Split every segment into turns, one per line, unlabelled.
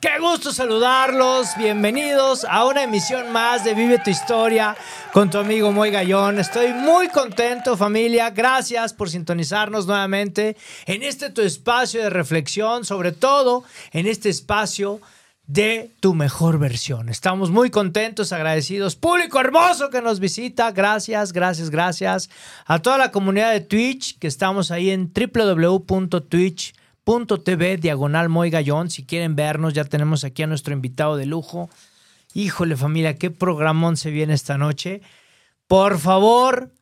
Qué gusto saludarlos. Bienvenidos a una emisión más de Vive tu Historia con tu amigo Moy Gallón. Estoy muy contento, familia. Gracias por sintonizarnos nuevamente en este tu espacio de reflexión, sobre todo en este espacio de tu mejor versión. Estamos muy contentos, agradecidos. Público hermoso que nos visita. Gracias, gracias, gracias. A toda la comunidad de Twitch, que estamos ahí en www.twitch.tv, diagonal Moy Gallón. Si quieren vernos, ya tenemos aquí a nuestro invitado de lujo. Híjole familia, qué programón se viene esta noche. Por favor,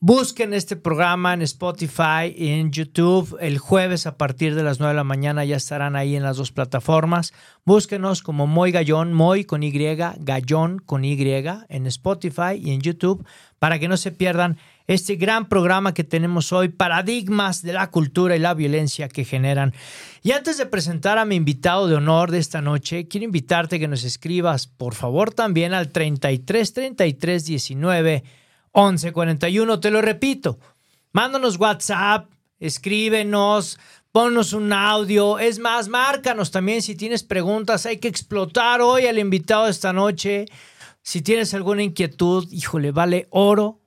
Busquen este programa en Spotify y en YouTube. El jueves a partir de las 9 de la mañana ya estarán ahí en las dos plataformas. Búsquenos como Moy Gallón, Moy con Y, Gallón con Y en Spotify y en YouTube para que no se pierdan este gran programa que tenemos hoy, Paradigmas de la cultura y la violencia que generan. Y antes de presentar a mi invitado de honor de esta noche, quiero invitarte que nos escribas, por favor, también al 33 33 19 1141. Te lo repito, mándanos WhatsApp, escríbenos, ponnos un audio. Es más, márcanos también si tienes preguntas. Hay que explotar hoy al invitado de esta noche. Si tienes alguna inquietud, híjole, vale oro,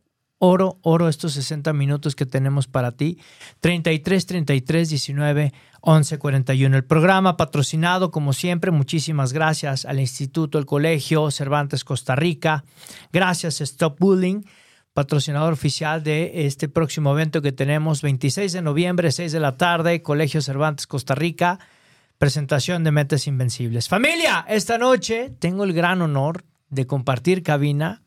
oro, oro estos 60 minutos que tenemos para ti. 33 33 19 11 41. El programa patrocinado, como siempre, muchísimas gracias al Instituto, el Colegio Cervantes Costa Rica. Gracias, Stop Bullying patrocinador oficial de este próximo evento que tenemos, 26 de noviembre, 6 de la tarde, Colegio Cervantes, Costa Rica, presentación de Mentes Invencibles. Familia, esta noche tengo el gran honor de compartir cabina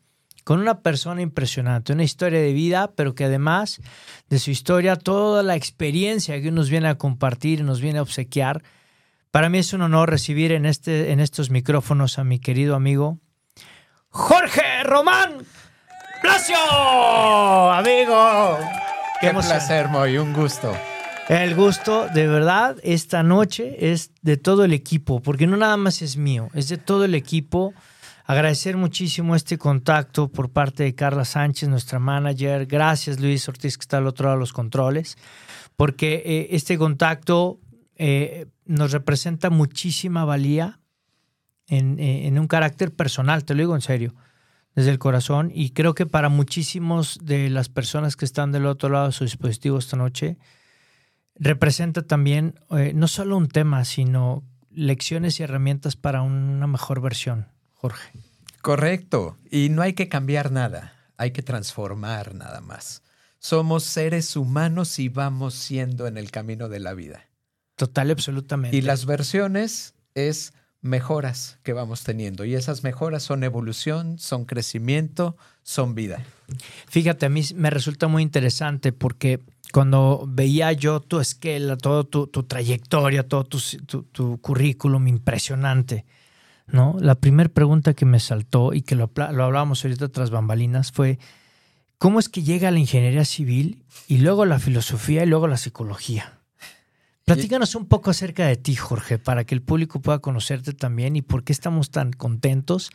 con una persona impresionante, una historia de vida, pero que además de su historia, toda la experiencia que nos viene a compartir nos viene a obsequiar. Para mí es un honor recibir en, este, en estos micrófonos a mi querido amigo Jorge Román Blasio, amigo.
Qué, placer, Moy, un gusto.
El gusto, de verdad, esta noche es de todo el equipo, porque no nada más es mío, es de todo el equipo. Agradecer muchísimo este contacto por parte de Carla Sánchez, nuestra manager. Gracias, Luis Ortiz, que está al otro lado de los controles, porque eh, este contacto eh, nos representa muchísima valía en, eh, en un carácter personal, te lo digo en serio desde el corazón y creo que para muchísimos de las personas que están del otro lado de su dispositivo esta noche, representa también no solo un tema, sino lecciones y herramientas para una mejor versión, Jorge.
Correcto, y no hay que cambiar nada, hay que transformar nada más. Somos seres humanos y vamos siendo en el camino de la vida.
Total, absolutamente.
Y las versiones es mejoras que vamos teniendo. Y esas mejoras son evolución, son crecimiento, son vida.
Fíjate, a mí me resulta muy interesante porque cuando veía yo tu esquela, toda tu, trayectoria, todo tu, currículum impresionante, ¿no? La primera pregunta que me saltó y que lo, lo hablábamos ahorita tras bambalinas fue, ¿cómo es que llega la ingeniería civil y luego la filosofía y luego la psicología? Platícanos un poco acerca de ti, Jorge, para que el público pueda conocerte también y por qué estamos tan contentos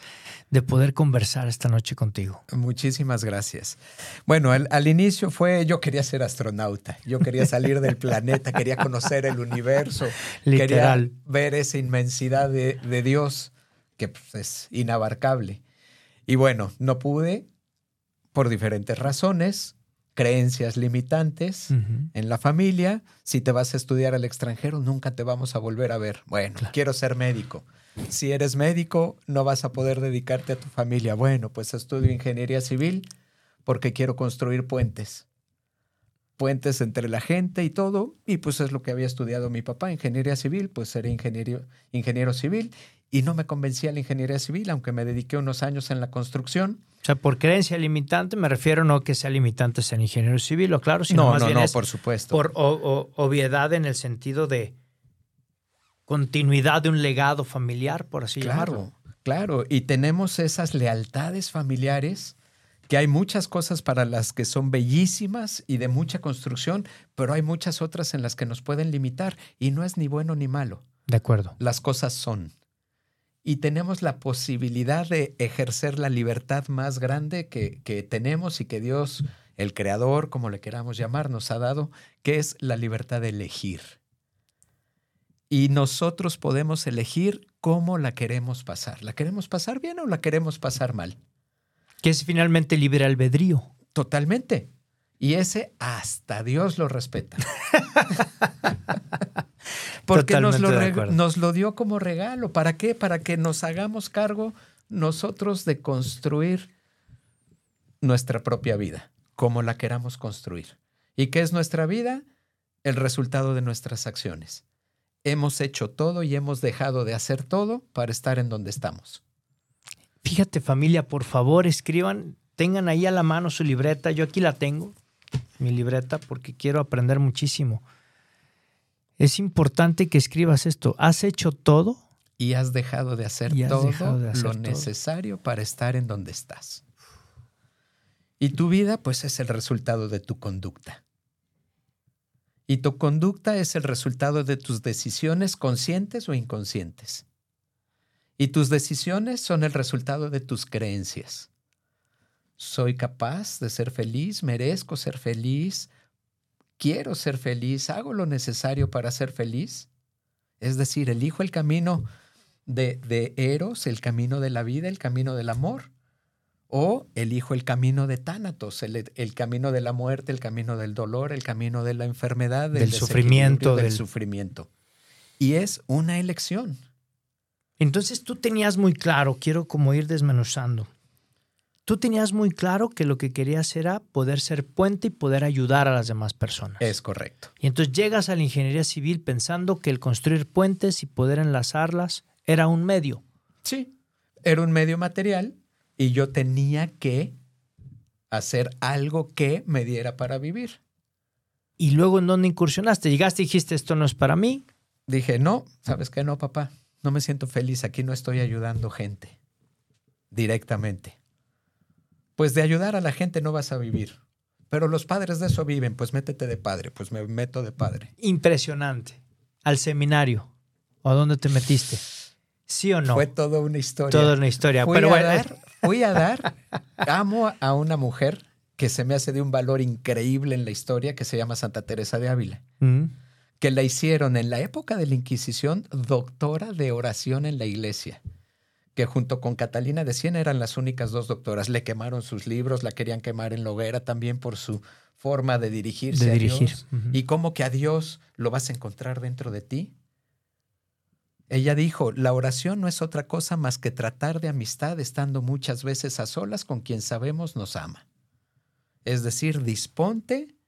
de poder conversar esta noche contigo.
Muchísimas gracias. Bueno, al, inicio fue, yo quería ser astronauta, yo quería salir del planeta, quería conocer el universo,
Literal.
quería ver esa inmensidad de, de Dios que pues, es inabarcable. Y bueno, no pude por diferentes razones creencias limitantes en la familia. Si te vas a estudiar al extranjero, nunca te vamos a volver a ver. Bueno, quiero ser médico. Si eres médico, no vas a poder dedicarte a tu familia. Bueno, pues estudio ingeniería civil porque quiero construir puentes. puentes entre la gente y todo, y pues es lo que había estudiado mi papá, ingeniería civil, pues seré ingeniero, ingeniero civil, y no me convencía la ingeniería civil, aunque me dediqué unos años en la construcción.
O sea, por creencia limitante me refiero no que sea limitante ser ingeniero civil, o claro, sino
No,
más
no,
bien
no,
es
por supuesto.
por o- o- obviedad en el sentido de continuidad de un legado familiar, por así llamarlo.
Claro, claro. Y tenemos esas lealtades familiares que hay muchas cosas para las que son bellísimas y de mucha construcción, pero hay muchas otras en las que nos pueden limitar y no es ni bueno ni malo.
De acuerdo.
Las cosas son. Y tenemos la posibilidad de ejercer la libertad más grande que, que tenemos y que Dios, el Creador, como le queramos llamar, nos ha dado, que es la libertad de elegir. Y nosotros podemos elegir cómo la queremos pasar. ¿La queremos pasar bien o la queremos pasar mal?
Que es finalmente libre albedrío.
Totalmente. Y ese hasta Dios lo respeta. Porque nos lo, nos lo dio como regalo. ¿Para qué? Para que nos hagamos cargo nosotros de construir nuestra propia vida, como la queramos construir. ¿Y qué es nuestra vida? El resultado de nuestras acciones. Hemos hecho todo y hemos dejado de hacer todo para estar en donde estamos.
Fíjate familia, por favor escriban, tengan ahí a la mano su libreta, yo aquí la tengo, mi libreta, porque quiero aprender muchísimo. Es importante que escribas esto, ¿has hecho todo?
y has dejado de hacer todo
dejado de hacer
lo
todo.
necesario para estar en donde estás. Y tu vida, pues, es el resultado de tu conducta. Y tu conducta es el resultado de tus decisiones conscientes o inconscientes. Y tus decisiones son el resultado de tus creencias. Soy capaz de ser feliz, merezco ser feliz, quiero ser feliz, hago lo necesario para ser feliz. Es decir, elijo el camino de, de Eros, el camino de la vida, el camino del amor. O elijo el camino de Tánatos, el, el camino de la muerte, el camino del dolor, el camino de la enfermedad,
Del sufrimiento,
del
del-
sufrimiento. Y es una elección.
Entonces tú tenías muy claro, quiero como ir desmenuzando, tú tenías muy claro que lo que querías era poder ser puente y poder ayudar a las demás personas.
Es correcto.
Y entonces llegas a la ingeniería civil pensando que el construir puentes y poder enlazarlas era un medio.
Sí, era un medio material y yo tenía que hacer algo que me diera para vivir.
Y luego en dónde incursionaste, llegaste y dijiste esto no es para mí.
Dije, no, ¿sabes qué? No, papá, no me siento feliz, aquí no estoy ayudando gente directamente. Pues de ayudar a la gente no vas a vivir, pero los padres de eso viven, pues métete de padre, pues me meto de padre.
Impresionante. Al seminario. ¿O a dónde te metiste? ¿Sí o no?
Fue toda una historia.
Toda una historia.
Fui,
Pero
a
bueno,
dar, fui a dar, amo a una mujer que se me hace de un valor increíble en la historia, que se llama Santa Teresa de Ávila,
Mm.
que la hicieron en la época de la Inquisición doctora de oración en la iglesia, que junto con Catalina de Siena eran las únicas dos doctoras. Le quemaron sus libros, la querían quemar en la hoguera también por su forma de dirigirse
De
a. Dios. Y cómo que a Dios lo vas a encontrar dentro de ti. Ella dijo, la oración no es otra cosa más que tratar de amistad estando muchas veces a solas con quien sabemos nos ama. Es decir, disponte,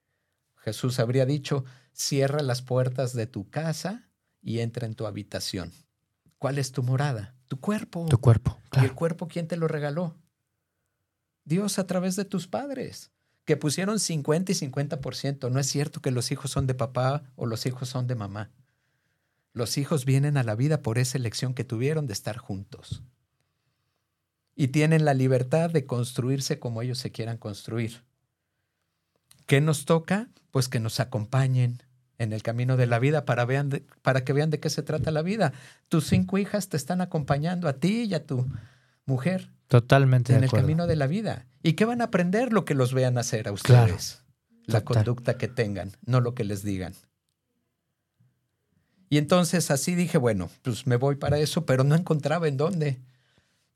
Jesús habría dicho, cierra las puertas de tu casa y entra en tu habitación. ¿Cuál es tu morada? Tu cuerpo.
Tu cuerpo.
¿Y el cuerpo quién te lo regaló? Dios a través de tus padres, que pusieron 50 y 50%. No es cierto que los hijos son de papá o los hijos son de mamá. Los hijos vienen a la vida por esa elección que tuvieron de estar juntos. Y tienen la libertad de construirse como ellos se quieran construir. ¿Qué nos toca? Pues que nos acompañen en el camino de la vida para, vean de- para que vean de qué se trata la vida. Tus cinco hijas te están acompañando a ti y a tu mujer
Totalmente
en
de
el
acuerdo.
camino de la vida. ¿Y qué van a aprender? Lo que los vean hacer a ustedes. La
Total.
conducta que tengan, no lo que les digan. Y entonces así dije, bueno, pues me voy para eso, pero no encontraba en dónde.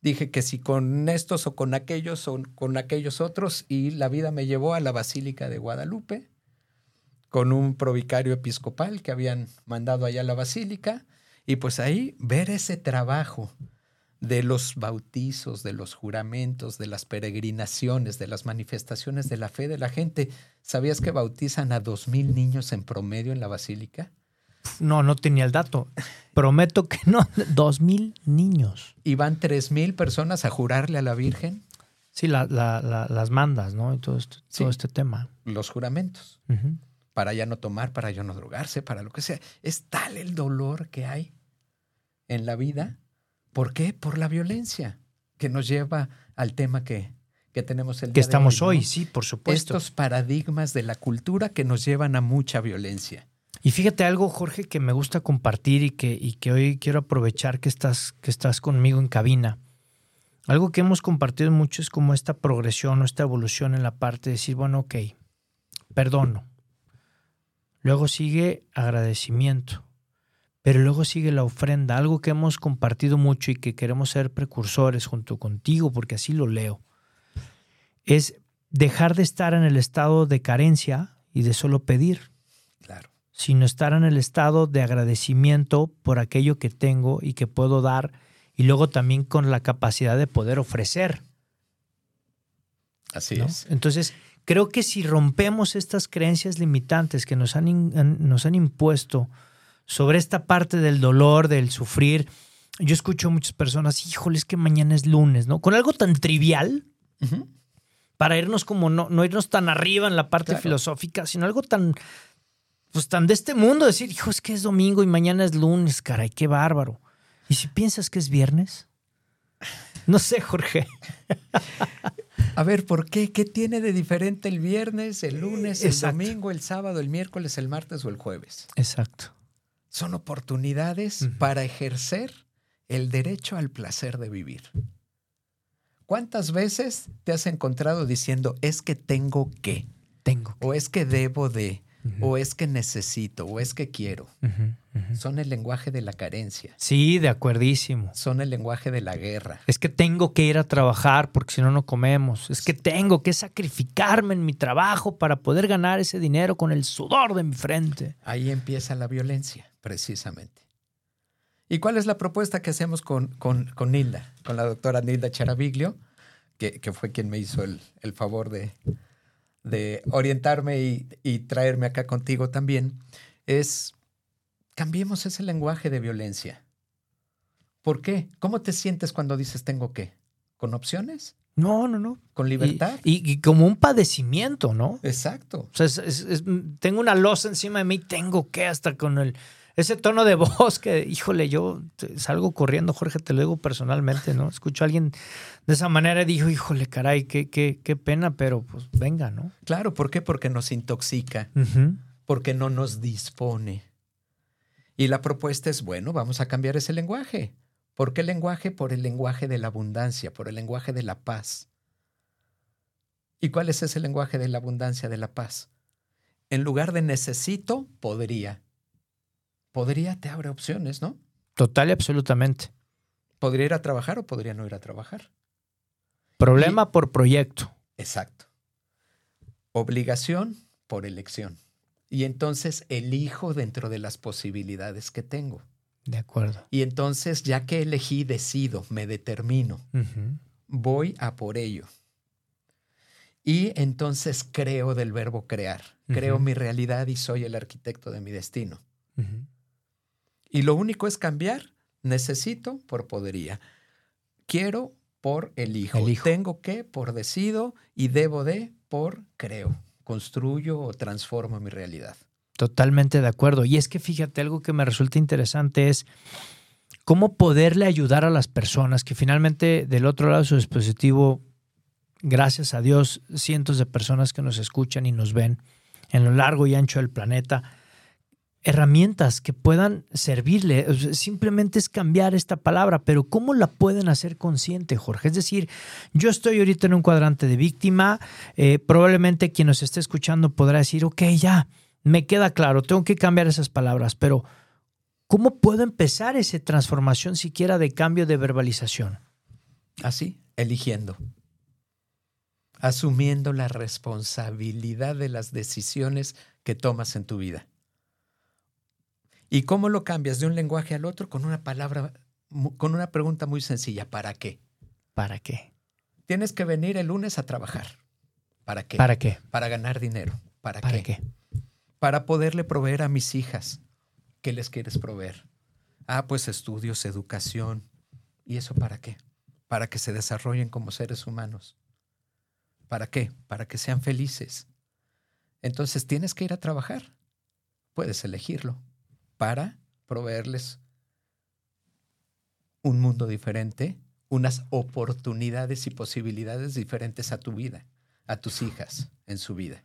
Dije que si con estos o con aquellos o con aquellos otros, y la vida me llevó a la Basílica de Guadalupe, con un provicario episcopal que habían mandado allá a la Basílica, y pues ahí ver ese trabajo de los bautizos, de los juramentos, de las peregrinaciones, de las manifestaciones de la fe de la gente. ¿Sabías que bautizan a dos mil niños en promedio en la basílica?
No, no tenía el dato. Prometo que no. Dos mil niños.
¿Y van tres mil personas a jurarle a la Virgen?
Sí, la, la, la, las mandas, ¿no? Y todo, esto,
Sí.
todo este tema.
Los juramentos. Para ya no tomar, para ya no drogarse, para lo que sea. Es tal el dolor que hay en la vida. ¿Por qué? Por la violencia que nos lleva al tema que, que tenemos el
Que
día de
estamos
¿no?
hoy, sí, por supuesto.
Estos paradigmas de la cultura que nos llevan a mucha violencia.
Y fíjate algo, Jorge, que me gusta compartir y que, y que hoy quiero aprovechar que estás, que estás conmigo en cabina. Algo que hemos compartido mucho es como esta progresión o esta evolución en la parte de decir, bueno, ok, perdono. Luego sigue agradecimiento. Pero luego sigue la ofrenda, algo que hemos compartido mucho y que queremos ser precursores junto contigo, porque así lo leo. Es dejar de estar en el estado de carencia y de solo pedir
Claro.
sino estar en el estado de agradecimiento por aquello que tengo y que puedo dar, y luego también con la capacidad de poder ofrecer.
Así
¿no?
es.
Entonces, creo que si rompemos estas creencias limitantes que nos han, nos han impuesto sobre esta parte del dolor, del sufrir, yo escucho a muchas personas, híjole, es que mañana es lunes, ¿no? Con algo tan trivial, para irnos como no, no irnos tan arriba en la parte
Claro.
filosófica, sino algo tan, pues tan de este mundo, decir, hijo, es que es domingo y mañana es lunes, caray, qué bárbaro. ¿Y si piensas que es viernes? No sé, Jorge.
A ver, ¿por qué? ¿Qué tiene de diferente el viernes, el lunes, el
Exacto.
domingo, el sábado, el miércoles, el martes o el jueves?
Exacto.
Son oportunidades para ejercer el derecho al placer de vivir. ¿Cuántas veces te has encontrado diciendo es que tengo que,
Tengo.
o es que debo de, o es que necesito, o es que quiero? Son el lenguaje de la carencia,
Sí, de acuerdísimo.
son el lenguaje de la guerra.
Es que tengo que ir a trabajar porque si no, no comemos. Es que tengo que sacrificarme en mi trabajo para poder ganar ese dinero con el sudor de mi frente.
Ahí empieza la violencia, precisamente. ¿Y cuál es la propuesta que hacemos con, con, con Nilda, con la doctora Nilda Charaviglio, que, que fue quien me hizo el, el favor de, de orientarme y, y traerme acá contigo también? Es, cambiemos ese lenguaje de violencia. ¿Por qué? ¿Cómo te sientes cuando dices tengo que? ¿Con opciones?
No, no, no.
¿Con libertad?
Y, y como un padecimiento, ¿no?
Exacto.
O sea, es- es- es- tengo una losa encima de mí, tengo que hasta con el ese tono de voz que, híjole, yo salgo corriendo, Jorge, te lo digo personalmente, ¿no? Escucho a alguien de esa manera y digo, híjole, caray, qué, qué, qué pena, pero pues venga, ¿no?
Claro, ¿por qué? Porque nos intoxica. Porque no nos dispone. Y la propuesta es, bueno, vamos a cambiar ese lenguaje. ¿Por qué lenguaje? Por el lenguaje de la abundancia, por el lenguaje de la paz. ¿Y cuál es ese lenguaje de la abundancia, de la paz? En lugar de necesito, podría. Podría te abre opciones, ¿no?
Total y absolutamente.
Podría ir a trabajar o podría no ir a trabajar.
Problema por proyecto.
Exacto. Obligación por elección. Y entonces elijo dentro de las posibilidades que tengo.
De acuerdo.
Y entonces, ya que elegí, decido, me determino, voy a por ello. Y entonces creo del verbo crear, creo mi realidad y soy el arquitecto de mi destino. Y lo único es cambiar, necesito por podería, quiero por elijo,
Elijo.
tengo que por decido y debo de por creo, construyo o transformo mi realidad.
Totalmente de acuerdo. Y es que fíjate, algo que me resulta interesante es cómo poderle ayudar a las personas que finalmente del otro lado de su dispositivo, gracias a Dios, cientos de personas que nos escuchan y nos ven en lo largo y ancho del planeta, herramientas que puedan servirle. Simplemente es cambiar esta palabra, pero ¿cómo la pueden hacer consciente, Jorge? Es decir, yo estoy ahorita en un cuadrante de víctima, eh, probablemente quien nos esté escuchando podrá decir, ok, ya, me queda claro, tengo que cambiar esas palabras, pero ¿cómo puedo empezar esa transformación siquiera de cambio de verbalización?
Así, eligiendo. Asumiendo la responsabilidad de las decisiones que tomas en tu vida. ¿Y cómo lo cambias de un lenguaje al otro? Con una palabra con una pregunta muy sencilla. ¿Para qué?
¿Para qué?
Tienes que venir el lunes a trabajar. ¿Para qué?
¿Para qué?
Para ganar dinero. ¿Para,
¿Para
qué?
qué?
Para poderle proveer a mis hijas. ¿Qué les quieres proveer? Ah, pues estudios, educación. ¿Y eso para qué? Para que se desarrollen como seres humanos. ¿Para qué? Para que sean felices. Entonces tienes que ir a trabajar. Puedes elegirlo para proveerles un mundo diferente, unas oportunidades y posibilidades diferentes a tu vida, a tus hijas en su vida.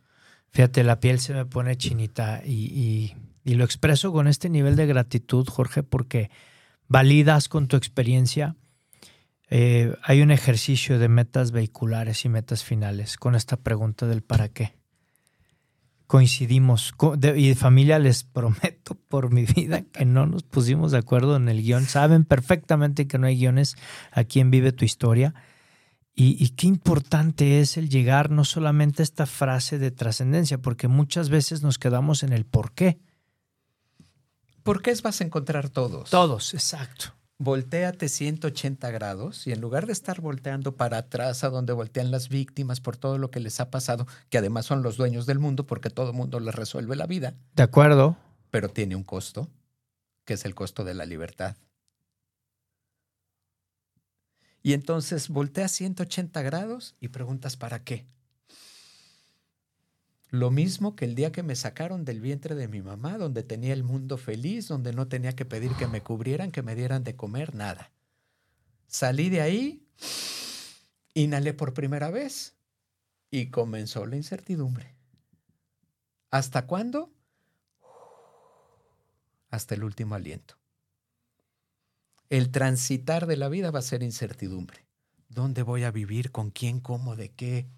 Fíjate, la piel se me pone chinita y, y- lo expreso con este nivel de gratitud, Jorge, porque validas con tu experiencia. Eh, hay un ejercicio de metas vehiculares y metas finales con esta pregunta del para qué. Coincidimos. Co- de- y familia, les prometo por mi vida que no nos pusimos de acuerdo en el guion. Saben perfectamente que no hay guiones aquí en Vive tu Historia. Y, y qué importante es el llegar no solamente a esta frase de trascendencia, porque muchas veces nos quedamos en el por qué.
¿Por qué vas a encontrar todos?
Todos, exacto.
Voltéate 180 grados y en lugar de estar volteando para atrás a donde voltean las víctimas por todo lo que les ha pasado, que además son los dueños del mundo porque todo el mundo les resuelve la vida,
De acuerdo.
pero tiene un costo, que es el costo de la libertad. Y entonces volteas 180 grados y preguntas ¿para qué? Lo mismo que el día que me sacaron del vientre de mi mamá, donde tenía el mundo feliz, donde no tenía que pedir que me cubrieran, que me dieran de comer, nada. Salí de ahí, inhalé por primera vez y comenzó la incertidumbre. ¿Hasta cuándo? Hasta el último aliento. El transitar de la vida va a ser incertidumbre. ¿Dónde voy a vivir? ¿Con quién? ¿Cómo? ¿De qué?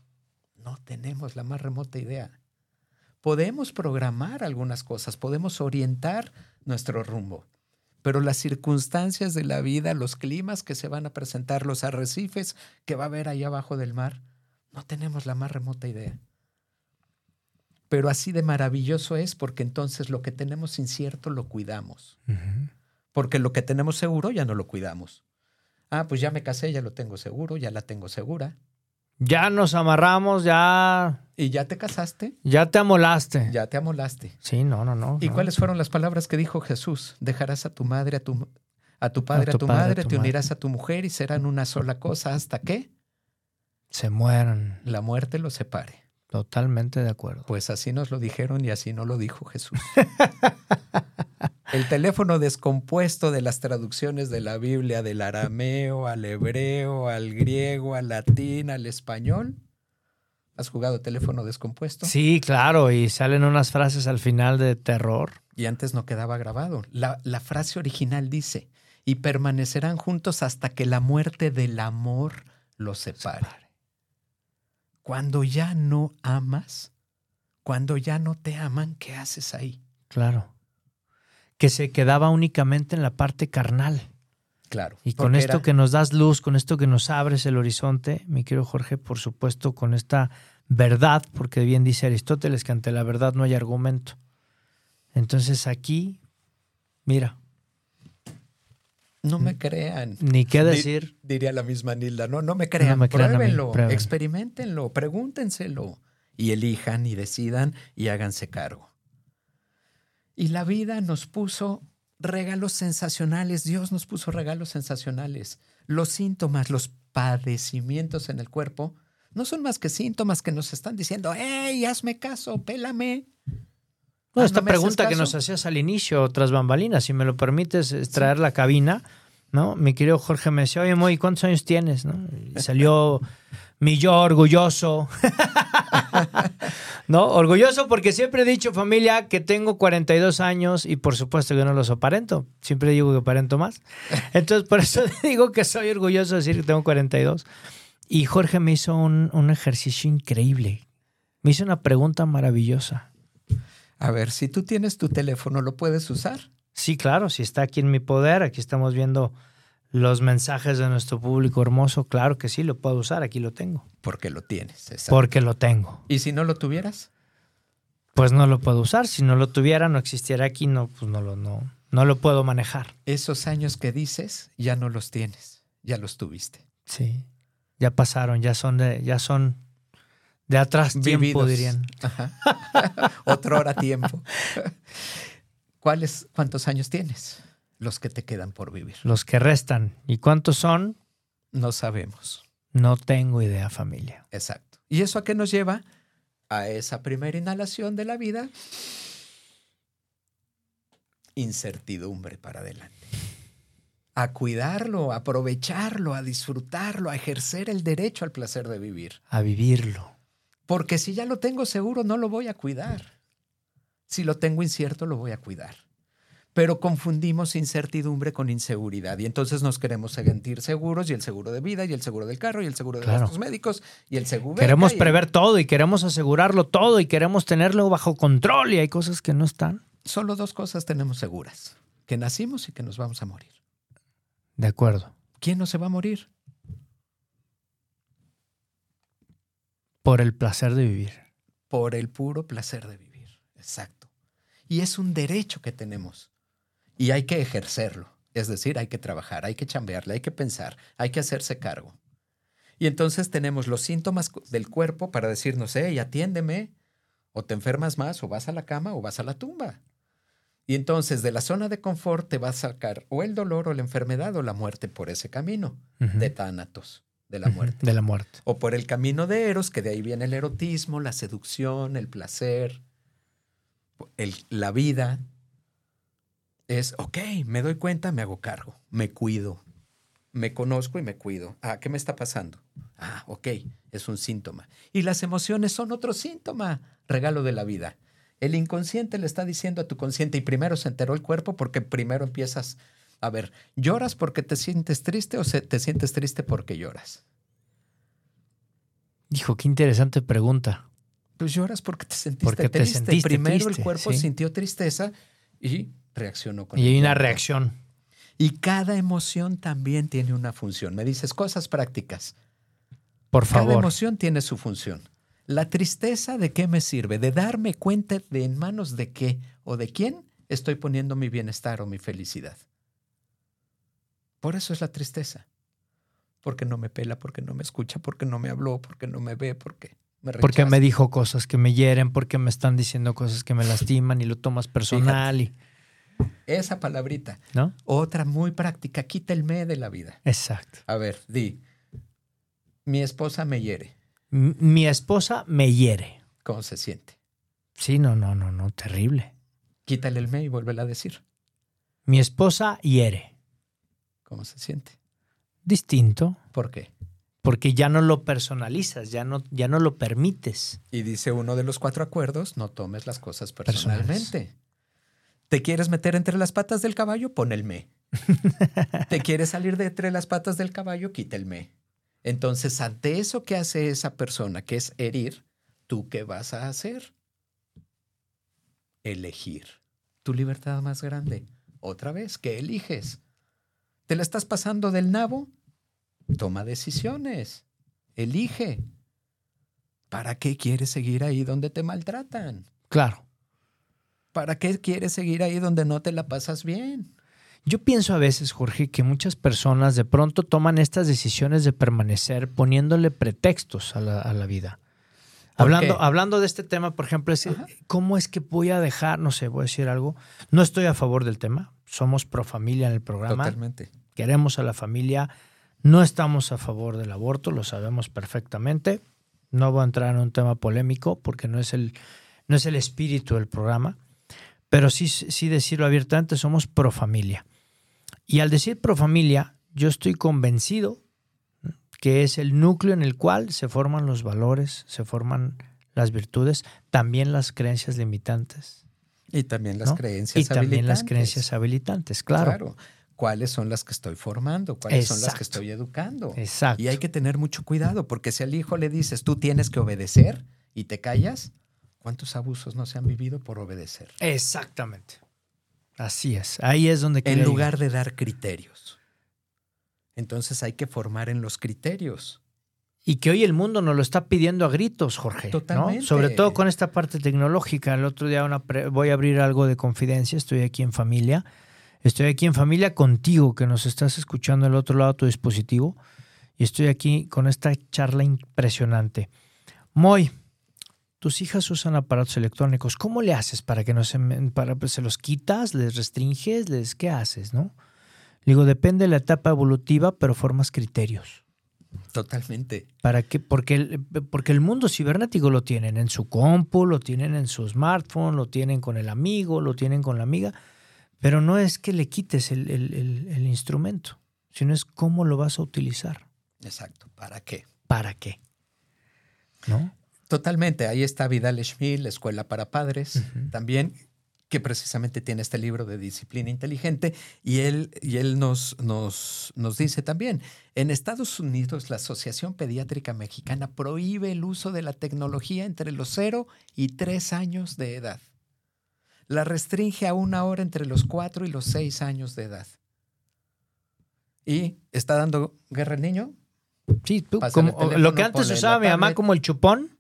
No tenemos la más remota idea. Podemos programar algunas cosas, podemos orientar nuestro rumbo, pero las circunstancias de la vida, los climas que se van a presentar, los arrecifes que va a haber ahí abajo del mar, no tenemos la más remota idea. Pero así de maravilloso es porque entonces lo que tenemos incierto lo cuidamos. Porque lo que tenemos seguro ya no lo cuidamos. Ah, pues ya me casé, ya lo tengo seguro, ya la tengo segura.
Ya nos amarramos, ya,
¿Y ya te casaste?
ya te amolaste.
Ya te amolaste.
Sí, no, no, no.
¿Y
no.
cuáles fueron las palabras que dijo Jesús? Dejarás a tu madre, a tu, a tu padre, a tu,
tu padre, a
madre,
tu
te
madre.
unirás a tu mujer y serán una sola cosa. ¿Hasta qué?
Se mueran.
La muerte los separe.
Totalmente de acuerdo.
Pues así nos lo dijeron y así no lo dijo Jesús. El teléfono descompuesto de las traducciones de la Biblia del arameo al hebreo, al griego, al latín, al español. ¿Has jugado teléfono descompuesto?
Sí, claro, y salen unas frases al final de terror.
Y antes no quedaba grabado. La, la frase original dice, y permanecerán juntos hasta que la muerte del amor los separe. Cuando ya no amas, cuando ya no te aman, ¿qué haces ahí?
Claro. Que se quedaba únicamente en la parte carnal.
Claro.
Y con esto
era-
que nos das luz, con esto que nos abres el horizonte, mi querido Jorge, por supuesto, con esta verdad, porque bien dice Aristóteles que ante la verdad no hay argumento. Entonces aquí, mira,
No me crean.
ni qué
Di-
decir.
diría la misma Nilda. No, no me crean.
me crean mí,
pruébenlo. experimentenlo, pregúntenselo. Y elijan y decidan y háganse cargo. Y la vida nos puso regalos sensacionales. Dios nos puso regalos sensacionales. Los síntomas, los padecimientos en el cuerpo, no son más que síntomas que nos están diciendo, ¡Ey, hazme caso, pélame!
No,
Ah,
esta
¿no me haces
pregunta que nos hacías al inicio, tras bambalinas, si me lo permites, es traer la cabina, ¿no? Mi querido Jorge me decía, oye, Moy, ¿cuántos años tienes? ¿no? Y salió mi yo orgulloso. ¿No? Orgulloso porque siempre he dicho, familia, que tengo 42 años y por supuesto que no los aparento. Siempre digo que aparento más. Entonces, por eso digo que soy orgulloso de decir que tengo 42. Y Jorge me hizo un, un ejercicio increíble. Me hizo una pregunta maravillosa.
A ver, si tú tienes tu teléfono, ¿lo puedes usar?
Sí, claro, si está aquí en mi poder, aquí estamos viendo los mensajes de nuestro público hermoso, claro que sí, lo puedo usar, aquí lo tengo,
Porque lo tienes. exacto.
porque lo tengo.
¿Y si no lo tuvieras?
Pues no lo puedo usar, si no lo tuviera, no existiera aquí, no, pues no lo, no, No lo puedo manejar.
Esos años que dices ya no los tienes, ya los tuviste.
Sí. Ya pasaron, ya son de, ya son de atrás tiempo,
Vividos.
dirían.
Ajá. Otro hora tiempo. ¿Cuáles, ¿Cuántos años tienes? Los que te quedan por vivir.
Los que restan. ¿Y cuántos son?
No sabemos.
No tengo idea, familia.
Exacto. ¿Y eso a qué nos lleva? A esa primera inhalación de la vida. Incertidumbre para adelante. A cuidarlo, a aprovecharlo, a disfrutarlo, a ejercer el derecho al placer de vivir.
A vivirlo.
Porque si ya lo tengo seguro, no lo voy a cuidar. Si lo tengo incierto, lo voy a cuidar. Pero confundimos incertidumbre con inseguridad y entonces nos queremos sentir seguros y el seguro de vida y el seguro del carro y el seguro de
Claro.
gastos médicos y el seguro.
Queremos
el-
prever todo y queremos asegurarlo todo y queremos tenerlo bajo control y hay cosas que no están.
Solo dos cosas tenemos seguras: que nacimos y que nos vamos a morir.
De acuerdo.
¿Quién no se va a morir?
Por el placer de vivir.
Por el puro placer de vivir. Exacto. Y es un derecho que tenemos. Y hay que ejercerlo. Es decir, hay que trabajar, hay que chambearle, hay que pensar, hay que hacerse cargo. Y entonces tenemos los síntomas del cuerpo para decirnos, hey, atiéndeme, o te enfermas más, o vas a la cama, o vas a la tumba. Y entonces de la zona de confort te va a sacar o el dolor, o la enfermedad, o la muerte por ese camino de tánatos, de la muerte.
De la muerte.
O por el camino de Eros, que de ahí viene el erotismo, la seducción, el placer, el- la vida. Es, ok, me doy cuenta, me hago cargo, me cuido, me conozco y me cuido. Ah, ¿qué me está pasando? Ah, ok, es un síntoma. Y las emociones son otro síntoma, regalo de la vida. El inconsciente le está diciendo a tu consciente, y primero se enteró el cuerpo porque primero empiezas a ver, ¿lloras porque te sientes triste o se- te sientes triste porque lloras?
Dijo, qué interesante pregunta.
Pues lloras porque te sentiste
Porque te
triste.
sentiste
Primero
triste,
el cuerpo
sí.
sintió tristeza y reaccionó con
Y hay una reacción.
Y cada emoción también tiene una función. Me dices cosas prácticas.
Por
Cada
favor.
emoción tiene su función. La tristeza de qué me sirve? De darme cuenta de en manos de qué o de quién estoy poniendo mi bienestar o mi felicidad. Por eso es la tristeza. Porque no me pela, porque no me escucha, porque no me habló, porque no me ve, porque me rechaza.
Porque me dijo cosas que me hieren, porque me están diciendo cosas que me lastiman y lo tomas personal y,
Esa palabrita.
¿no?
Otra muy práctica, quita el me de la vida.
Exacto.
A ver, di. Mi esposa me hiere.
M- Mi esposa me hiere.
¿Cómo se siente?
Sí, no, no, no, no, terrible.
Quítale el me y vuélvela a decir.
Mi esposa hiere.
¿Cómo se siente?
Distinto,
¿Por qué?
porque ya no lo personalizas, ya no, ya no lo permites.
Y dice uno de los cuatro acuerdos, no tomes las cosas
Personales.
¿Te quieres meter entre las patas del caballo? Pon el me. ¿Te quieres salir de entre las patas del caballo? Quita el me. Entonces, ante eso que hace esa persona, que es herir, ¿tú qué vas a hacer? Elegir. Tu libertad más grande. Otra vez, ¿qué eliges? ¿Te la estás pasando del nabo? Toma decisiones. Elige. ¿Para qué quieres seguir ahí donde te maltratan?
Claro.
¿Para qué quieres seguir ahí donde no te la pasas bien?
Yo pienso a veces, Jorge, que muchas personas de pronto toman estas decisiones de permanecer poniéndole pretextos a la, a la vida.
¿Por
Hablando, hablando de este tema, por ejemplo, es,
Ajá.
¿cómo es que voy a dejar, no sé, voy a decir algo? No estoy a favor del tema, somos pro familia en el programa,
Totalmente.
queremos a la familia, no estamos a favor del aborto, lo sabemos perfectamente. No voy a entrar en un tema polémico porque no es el, no es el espíritu del programa, pero sí, sí decirlo abiertamente, somos pro familia. Y al decir pro familia, yo estoy convencido que es el núcleo en el cual se forman los valores, se forman las virtudes, también las creencias limitantes.
Y también las
¿no?
creencias
Y también las
habilitantes.
creencias habilitantes, claro.
¿Cuáles son las que estoy formando? ¿Cuáles son las que estoy educando?
Exacto.
Y hay que tener mucho cuidado, porque si al hijo le dices, tú tienes que obedecer y te callas, ¿cuántos abusos no se han vivido por obedecer?
Exactamente. Así es. Ahí es donde
En lugar de dar criterios. Entonces hay que formar en los criterios.
Y que hoy el mundo nos lo está pidiendo a gritos, Jorge. ¿no?
Totalmente.
Sobre todo con esta parte tecnológica. El otro día una pre- voy a abrir algo de confidencia, estoy aquí en familia. Estoy aquí en familia contigo que nos estás escuchando al otro lado de tu dispositivo y estoy aquí con esta charla impresionante. Moy, tus hijas usan aparatos electrónicos. ¿Cómo le haces para que no se, para, pues, se los quitas, les restringes, les qué haces, no? Digo, depende de la etapa evolutiva, pero formas criterios.
Totalmente.
¿Para qué? Porque el, porque el mundo cibernético lo tienen en su compu, lo tienen en su smartphone, lo tienen con el amigo, lo tienen con la amiga, pero no es que le quites el, el, el instrumento, sino es cómo lo vas a utilizar.
Exacto. ¿Para qué?
¿Para qué? ¿No?
Totalmente. Ahí está Vidal Schmil, la Escuela para Padres, también, que precisamente tiene este libro de disciplina inteligente. Y él, y él nos, nos, nos dice también, en Estados Unidos la Asociación Pediátrica Mexicana prohíbe el uso de la tecnología entre los 0 y 3 años de edad. La restringe a una hora entre los 4 y los 6 años de edad. ¿Y está dando guerra el niño?
Sí, tú, como, lo que antes usaba mi mamá como el chupón.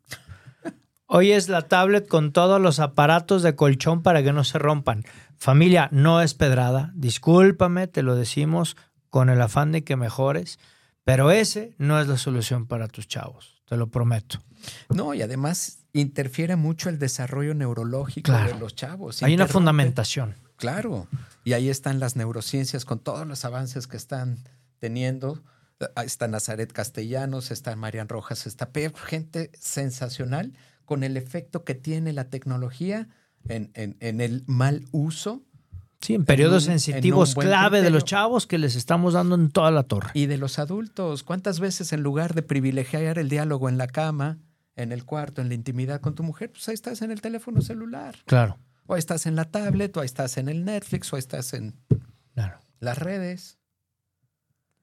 Hoy es la tablet con todos los aparatos de colchón para que no se rompan. Familia, no es pedrada. Discúlpame, te lo decimos con el afán de que mejores, pero ese no es la solución para tus chavos, te lo prometo.
No, y además interfiere mucho el desarrollo neurológico de los chavos.
Hay una fundamentación.
Claro, y ahí están las neurociencias con todos los avances que están teniendo está Nazaret Castellanos, está Marian Rojas, está gente sensacional con el efecto que tiene la tecnología en, el mal uso.
Sí, en periodos sensitivos clave de los chavos que les estamos dando en toda la torre.
Y de los adultos. ¿Cuántas veces en lugar de privilegiar el diálogo en la cama, en el cuarto, en la intimidad con tu mujer, pues ahí estás en el teléfono celular?
Claro.
O ahí estás en la tablet, o ahí estás en el Netflix, o ahí estás en las redes.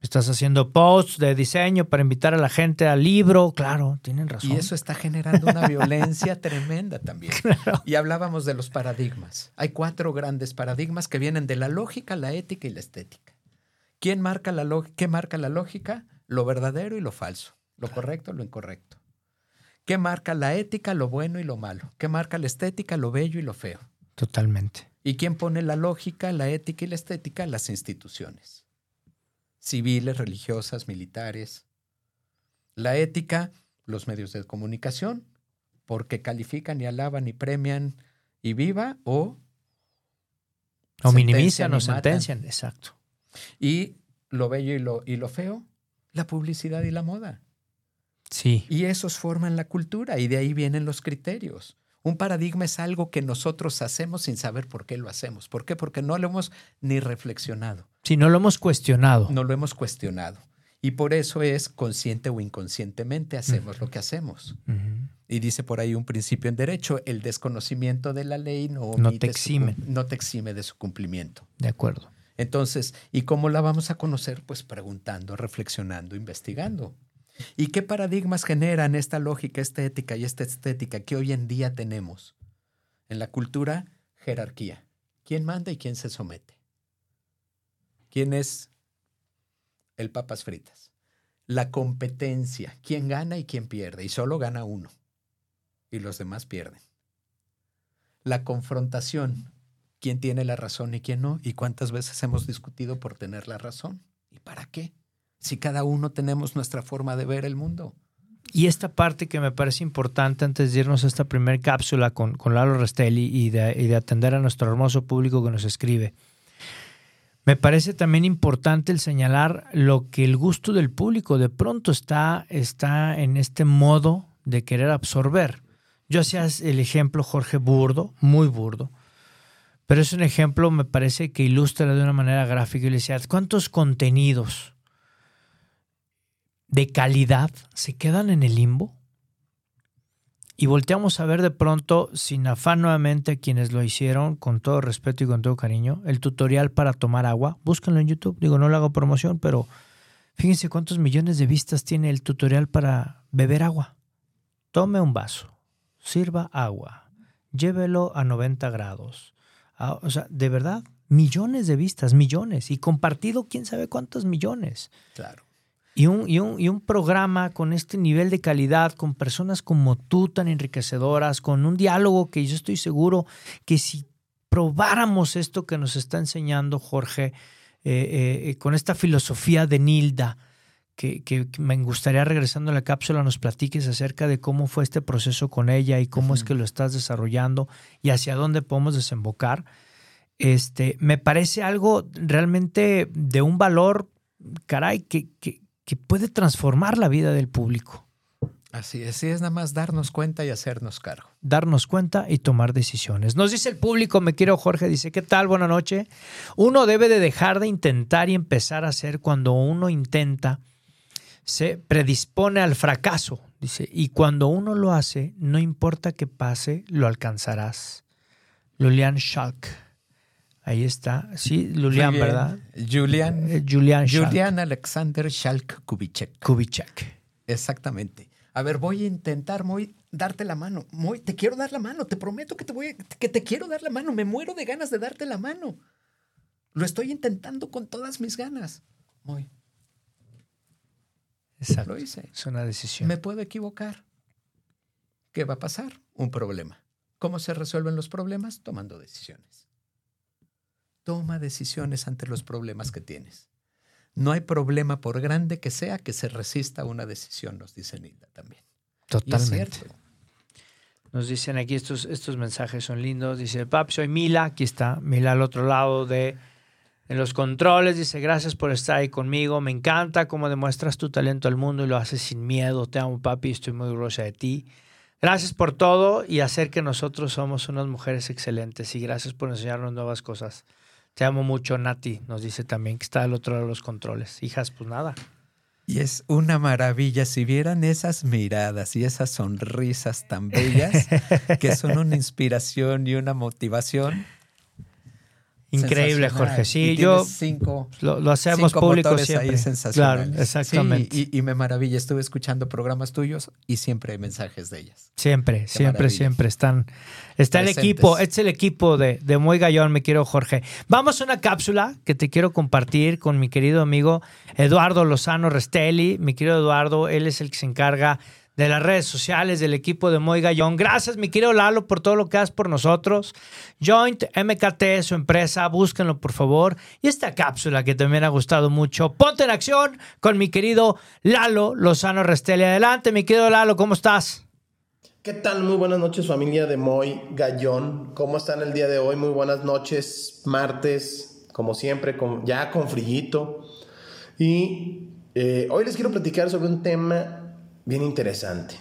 Estás haciendo posts de diseño para invitar a la gente al libro, claro, tienen razón.
Y eso está generando una violencia tremenda también. Y hablábamos de los paradigmas. Hay cuatro grandes paradigmas que vienen de la lógica, la ética y la estética. ¿Quién marca la ¿Qué marca la lógica? Lo verdadero y lo falso, lo correcto y lo incorrecto. ¿Qué marca la ética? Lo bueno y lo malo. ¿Qué marca la estética? Lo bello y lo feo.
Totalmente.
¿Y quién pone la lógica, la ética y la estética? Las instituciones civiles, religiosas, militares. La ética, los medios de comunicación, porque califican y alaban y premian y viva o...
O minimizan o sentencian, exacto.
Y lo bello y lo, y lo feo, la publicidad y la moda.
Sí.
Y esos forman la cultura y de ahí vienen los criterios. Un paradigma es algo que nosotros hacemos sin saber por qué lo hacemos. ¿Por qué? Porque no lo hemos ni reflexionado.
Si no lo hemos cuestionado.
No lo hemos cuestionado. Y por eso es consciente o inconscientemente hacemos lo que hacemos. Y dice por ahí un principio en derecho, el desconocimiento de la ley no,
no te exime.
no te exime de su cumplimiento.
De acuerdo.
Entonces, ¿y cómo la vamos a conocer? Pues preguntando, reflexionando, investigando. ¿Y qué paradigmas generan esta lógica, esta ética y esta estética que hoy en día tenemos? En la cultura, jerarquía. ¿Quién manda y quién se somete? ¿Quién es el papas fritas? La competencia. ¿Quién gana y quién pierde? Y solo gana uno. Y los demás pierden. La confrontación. ¿Quién tiene la razón y quién no? ¿Y cuántas veces hemos discutido por tener la razón? ¿Y para qué? si cada uno tenemos nuestra forma de ver el mundo.
Y esta parte que me parece importante antes de irnos a esta primera cápsula con, con Lalo Restelli y de, atender a nuestro hermoso público que nos escribe. Me parece también importante el señalar lo que el gusto del público de pronto está, está en este modo de querer absorber. Yo hacía el ejemplo Jorge burdo, muy burdo, pero es un ejemplo, me parece que ilustra de una manera gráfica y le decía, ¿cuántos contenidos de calidad se quedan en el limbo? Y volteamos a ver de pronto, sin afán nuevamente quienes lo hicieron, con todo respeto y con todo cariño, el tutorial para tomar agua. Búsquenlo en YouTube. Digo, no le hago promoción, pero fíjense cuántos millones de vistas tiene el tutorial para beber agua. Tome un vaso, sirva agua, llévelo a 90 grados. Ah, o sea, de verdad, millones de vistas, millones. Y compartido, quién sabe cuántos millones.
Claro.
Y un, y, un, programa con este nivel de calidad, con personas como tú tan enriquecedoras, con un diálogo que yo estoy seguro que si probáramos esto que nos está enseñando Jorge eh, eh, con esta filosofía de Nilda, que, que, me gustaría regresando a la cápsula nos platiques acerca de cómo fue este proceso con ella y cómo es que lo estás desarrollando y hacia dónde podemos desembocar. Este, me parece algo realmente de un valor, caray, que, que, que puede transformar la vida del público.
Así es, es nada más darnos cuenta y hacernos cargo.
Darnos cuenta y tomar decisiones. Nos dice el público, me quiero Jorge, dice, ¿qué tal? Buenas noches. Uno debe de dejar de intentar y empezar a hacer cuando uno intenta, se predispone al fracaso, dice, y cuando uno lo hace, no importa qué pase, lo alcanzarás. Lulian Schalk. Ahí está. Sí, Lulian, ¿verdad?
Julian.
Eh, Julian.
Julian Alexander Schalk Kubitschek.
Kubitschek.
Exactamente. A ver, voy a intentar, muy darte la mano. Muy, te quiero dar la mano. Te prometo que te voy, que te quiero dar la mano. Me muero de ganas de darte la mano. Lo estoy intentando con todas mis ganas. Muy.
Exacto.
Lo hice.
Es una decisión.
Me puedo equivocar. ¿Qué va a pasar? Un problema. ¿Cómo se resuelven los problemas? Tomando decisiones. Toma decisiones ante los problemas que tienes. No hay problema por grande que sea que se resista a una decisión, nos dice Nilda también.
Totalmente. Nos dicen aquí estos, estos mensajes son lindos. Dice, Pap, soy Mila, aquí está, Mila al otro lado de en los controles. Dice, gracias por estar ahí conmigo. Me encanta cómo demuestras tu talento al mundo y lo haces sin miedo. Te amo, papi, estoy muy orgullosa de ti. Gracias por todo y hacer que nosotros somos unas mujeres excelentes. Y gracias por enseñarnos nuevas cosas. Te amo mucho, Nati, nos dice también que está al otro lado de los controles. Hijas, pues nada.
Y es una maravilla si vieran esas miradas y esas sonrisas tan bellas que son una inspiración y una motivación.
Increíble, Jorge. Sí, yo
cinco,
lo, lo hacemos público siempre.
Ahí.
Claro, exactamente.
Sí, y, y, me maravilla. Estuve escuchando programas tuyos y siempre hay mensajes de ellas.
Siempre, Qué siempre, maravilla. siempre están. Está Presentes. el equipo, este es el equipo de, de Muy Gallón, me quiero Jorge. Vamos a una cápsula que te quiero compartir con mi querido amigo Eduardo Lozano Restelli. Mi querido Eduardo, él es el que se encarga de las redes sociales, del equipo de Moy Gallón. Gracias, mi querido Lalo, por todo lo que haces por nosotros. Joint MKT, su empresa, búsquenlo por favor. Y esta cápsula que también ha gustado mucho. Ponte en acción con mi querido Lalo Lozano Restelli. Adelante, mi querido Lalo, ¿cómo estás?
¿Qué tal? Muy buenas noches, familia de Moy Gallón. ¿Cómo están el día de hoy? Muy buenas noches, martes, como siempre, con, ya con frillito. Y eh, hoy les quiero platicar sobre un tema bien interesante.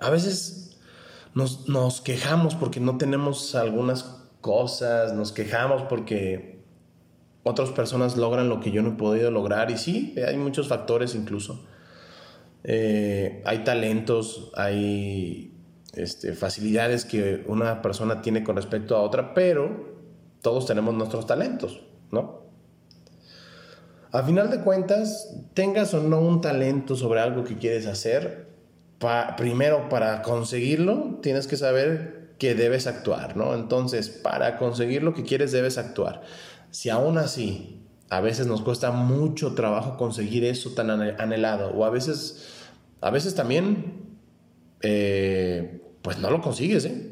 A veces nos, nos, quejamos porque no tenemos algunas cosas, nos quejamos porque otras personas logran lo que yo no he podido lograr y sí, hay muchos factores incluso. Eh, hay talentos, hay este, facilidades que una persona tiene con respecto a otra, pero todos tenemos nuestros talentos, ¿no? A final de cuentas, tengas o no un talento sobre algo que quieres hacer, primero para conseguirlo tienes que saber que debes actuar, ¿no? Entonces, para conseguir lo que quieres debes actuar. Si aún así a veces nos cuesta mucho trabajo conseguir eso tan anhelado, o a veces, a veces también, eh, pues no lo consigues, ¿eh?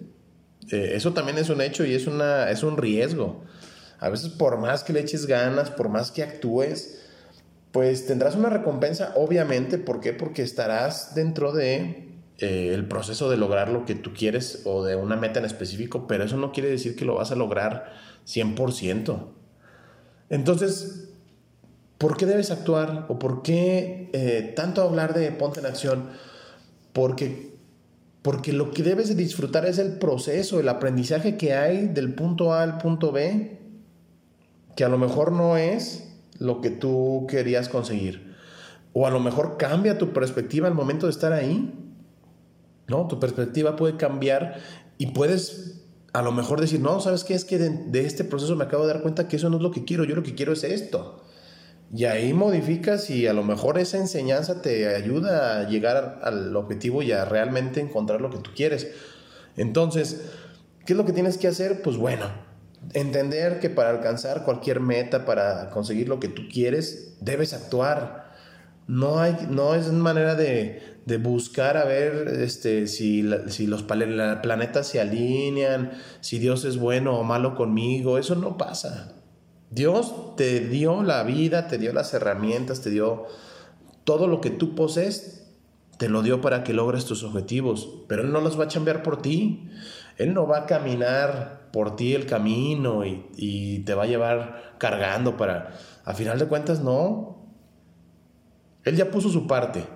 ¿eh? Eso también es un hecho y es, una, es un riesgo. A veces por más que le eches ganas, por más que actúes, pues tendrás una recompensa, obviamente. ¿Por qué? Porque estarás dentro de eh, el proceso de lograr lo que tú quieres o de una meta en específico, pero eso no quiere decir que lo vas a lograr 100%. Entonces, ¿por qué debes actuar? ¿O por qué eh, tanto hablar de ponte en acción? Porque porque lo que debes de disfrutar es el proceso, el aprendizaje que hay del punto A al punto B, que a lo mejor no es lo que tú querías conseguir. O a lo mejor cambia tu perspectiva al momento de estar ahí. ¿No? Tu perspectiva puede cambiar y puedes a lo mejor decir, no, ¿sabes qué? Es que de, de, este proceso me acabo de dar cuenta que eso no es lo que quiero, yo lo que quiero es esto. Y ahí modificas y a lo mejor esa enseñanza te ayuda a llegar al objetivo y a realmente encontrar lo que tú quieres. Entonces, ¿qué es lo que tienes que hacer? Pues bueno, entender que para alcanzar cualquier meta, para conseguir lo que tú quieres, debes actuar. No, hay, no es manera de, de buscar a ver este, si, si los planetas se alinean, si Dios es bueno o malo conmigo. Eso no pasa. Dios te dio la vida, te dio las herramientas, te dio todo lo que tú posees, te lo dio para que logres tus objetivos, pero Él no los va a cambiar por ti. Él no va a caminar por ti el camino y, y te va a llevar cargando para... A final de cuentas, no. Él ya puso su parte.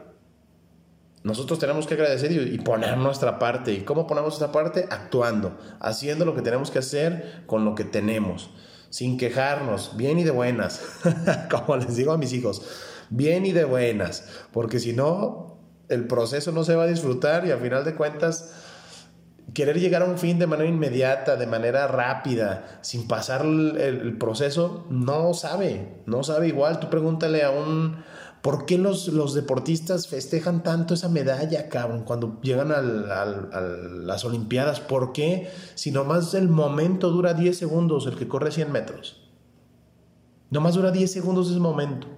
Nosotros tenemos que agradecer y, poner nuestra parte. ¿Y cómo ponemos esta parte? Actuando, haciendo lo que tenemos que hacer con lo que tenemos, sin quejarnos, bien y de buenas, como les digo a mis hijos, bien y de buenas, porque si no, el proceso no se va a disfrutar y al final de cuentas, querer llegar a un fin de manera inmediata, de manera rápida, sin pasar el, proceso, no sabe, no sabe igual. Tú pregúntale a un ¿Por qué los, los deportistas festejan tanto esa medalla, cabrón, cuando llegan a las Olimpiadas? ¿Por qué? Si nomás el momento dura 10 segundos, el que corre 100 metros. Nomás dura 10 segundos ese momento.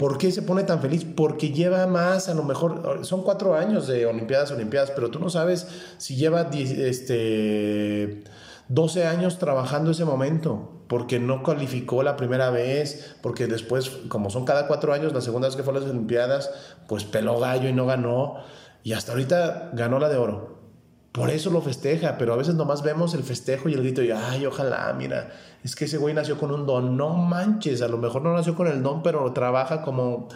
¿Por qué se pone tan feliz? Porque lleva más, a lo mejor, son cuatro años de Olimpiadas, Olimpiadas, pero tú no sabes si lleva este, 12 años trabajando ese momento porque no calificó la primera vez, porque después, como son cada cuatro años, la segunda vez que fue a las Olimpiadas, pues peló gallo y no ganó, y hasta ahorita ganó la de oro. Por eso lo festeja, pero a veces nomás vemos el festejo y el grito y, ay, ojalá, mira, es que ese güey nació con un don. No manches, a lo mejor no nació con el don, pero trabaja como,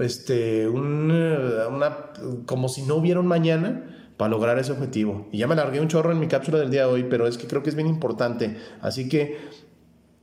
este, una, como si no hubiera un mañana para lograr ese objetivo. Y ya me alargué un chorro en mi cápsula del día de hoy, pero es que creo que es bien importante. Así que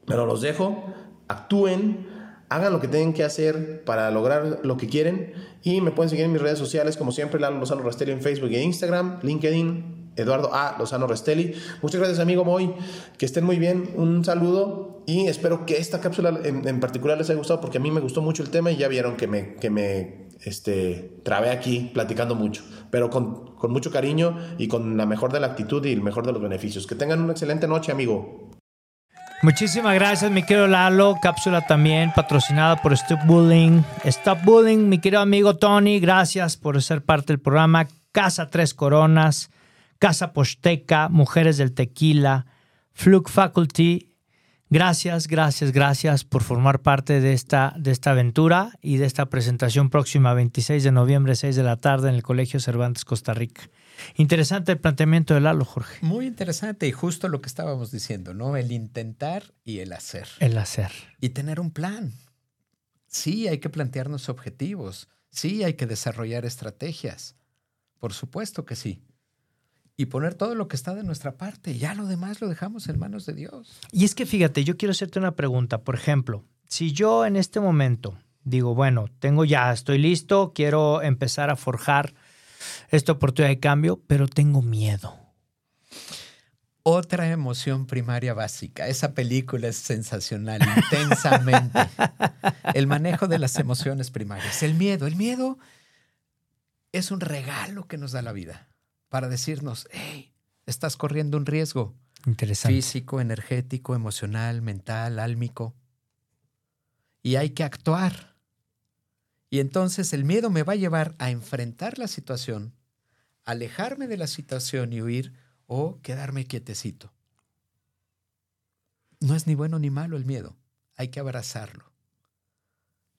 pero los dejo, actúen, hagan lo que tienen que hacer para lograr lo que quieren y me pueden seguir en mis redes sociales como siempre, Lalo Lozano Restelli en Facebook e Instagram, LinkedIn, Eduardo A. Lozano Restelli. Muchas gracias amigo Moy, que estén muy bien, un saludo y espero que esta cápsula en, particular les haya gustado porque a mí me gustó mucho el tema y ya vieron que me, que me este, trabé aquí platicando mucho, pero con, con mucho cariño y con la mejor de la actitud y el mejor de los beneficios. Que tengan una excelente noche amigo.
Muchísimas gracias, mi querido Lalo. Cápsula también patrocinada por Stop Bullying. Stop Bullying, mi querido amigo Tony, gracias por ser parte del programa. Casa Tres Coronas, Casa Posteca, Mujeres del Tequila, Fluke Faculty. Gracias, gracias, gracias por formar parte de esta, de esta aventura y de esta presentación próxima 26 de noviembre, 6 de la tarde en el Colegio Cervantes, Costa Rica. Interesante el planteamiento de Lalo, Jorge.
Muy interesante y justo lo que estábamos diciendo, ¿no? El intentar y el hacer.
El hacer.
Y tener un plan. Sí, hay que plantearnos objetivos. Sí, hay que desarrollar estrategias. Por supuesto que sí. Y poner todo lo que está de nuestra parte. Ya lo demás lo dejamos en manos de Dios.
Y es que fíjate, yo quiero hacerte una pregunta. Por ejemplo, si yo en este momento digo, bueno, tengo ya, estoy listo, quiero empezar a forjar esta oportunidad de cambio, pero tengo miedo.
Otra emoción primaria básica. Esa película es sensacional, intensamente. El manejo de las emociones primarias. El miedo. El miedo es un regalo que nos da la vida para decirnos, hey, estás corriendo un riesgo.
Interesante.
Físico, energético, emocional, mental, álmico. Y hay que actuar. Y entonces el miedo me va a llevar a enfrentar la situación, alejarme de la situación y huir o quedarme quietecito. No es ni bueno ni malo el miedo, hay que abrazarlo.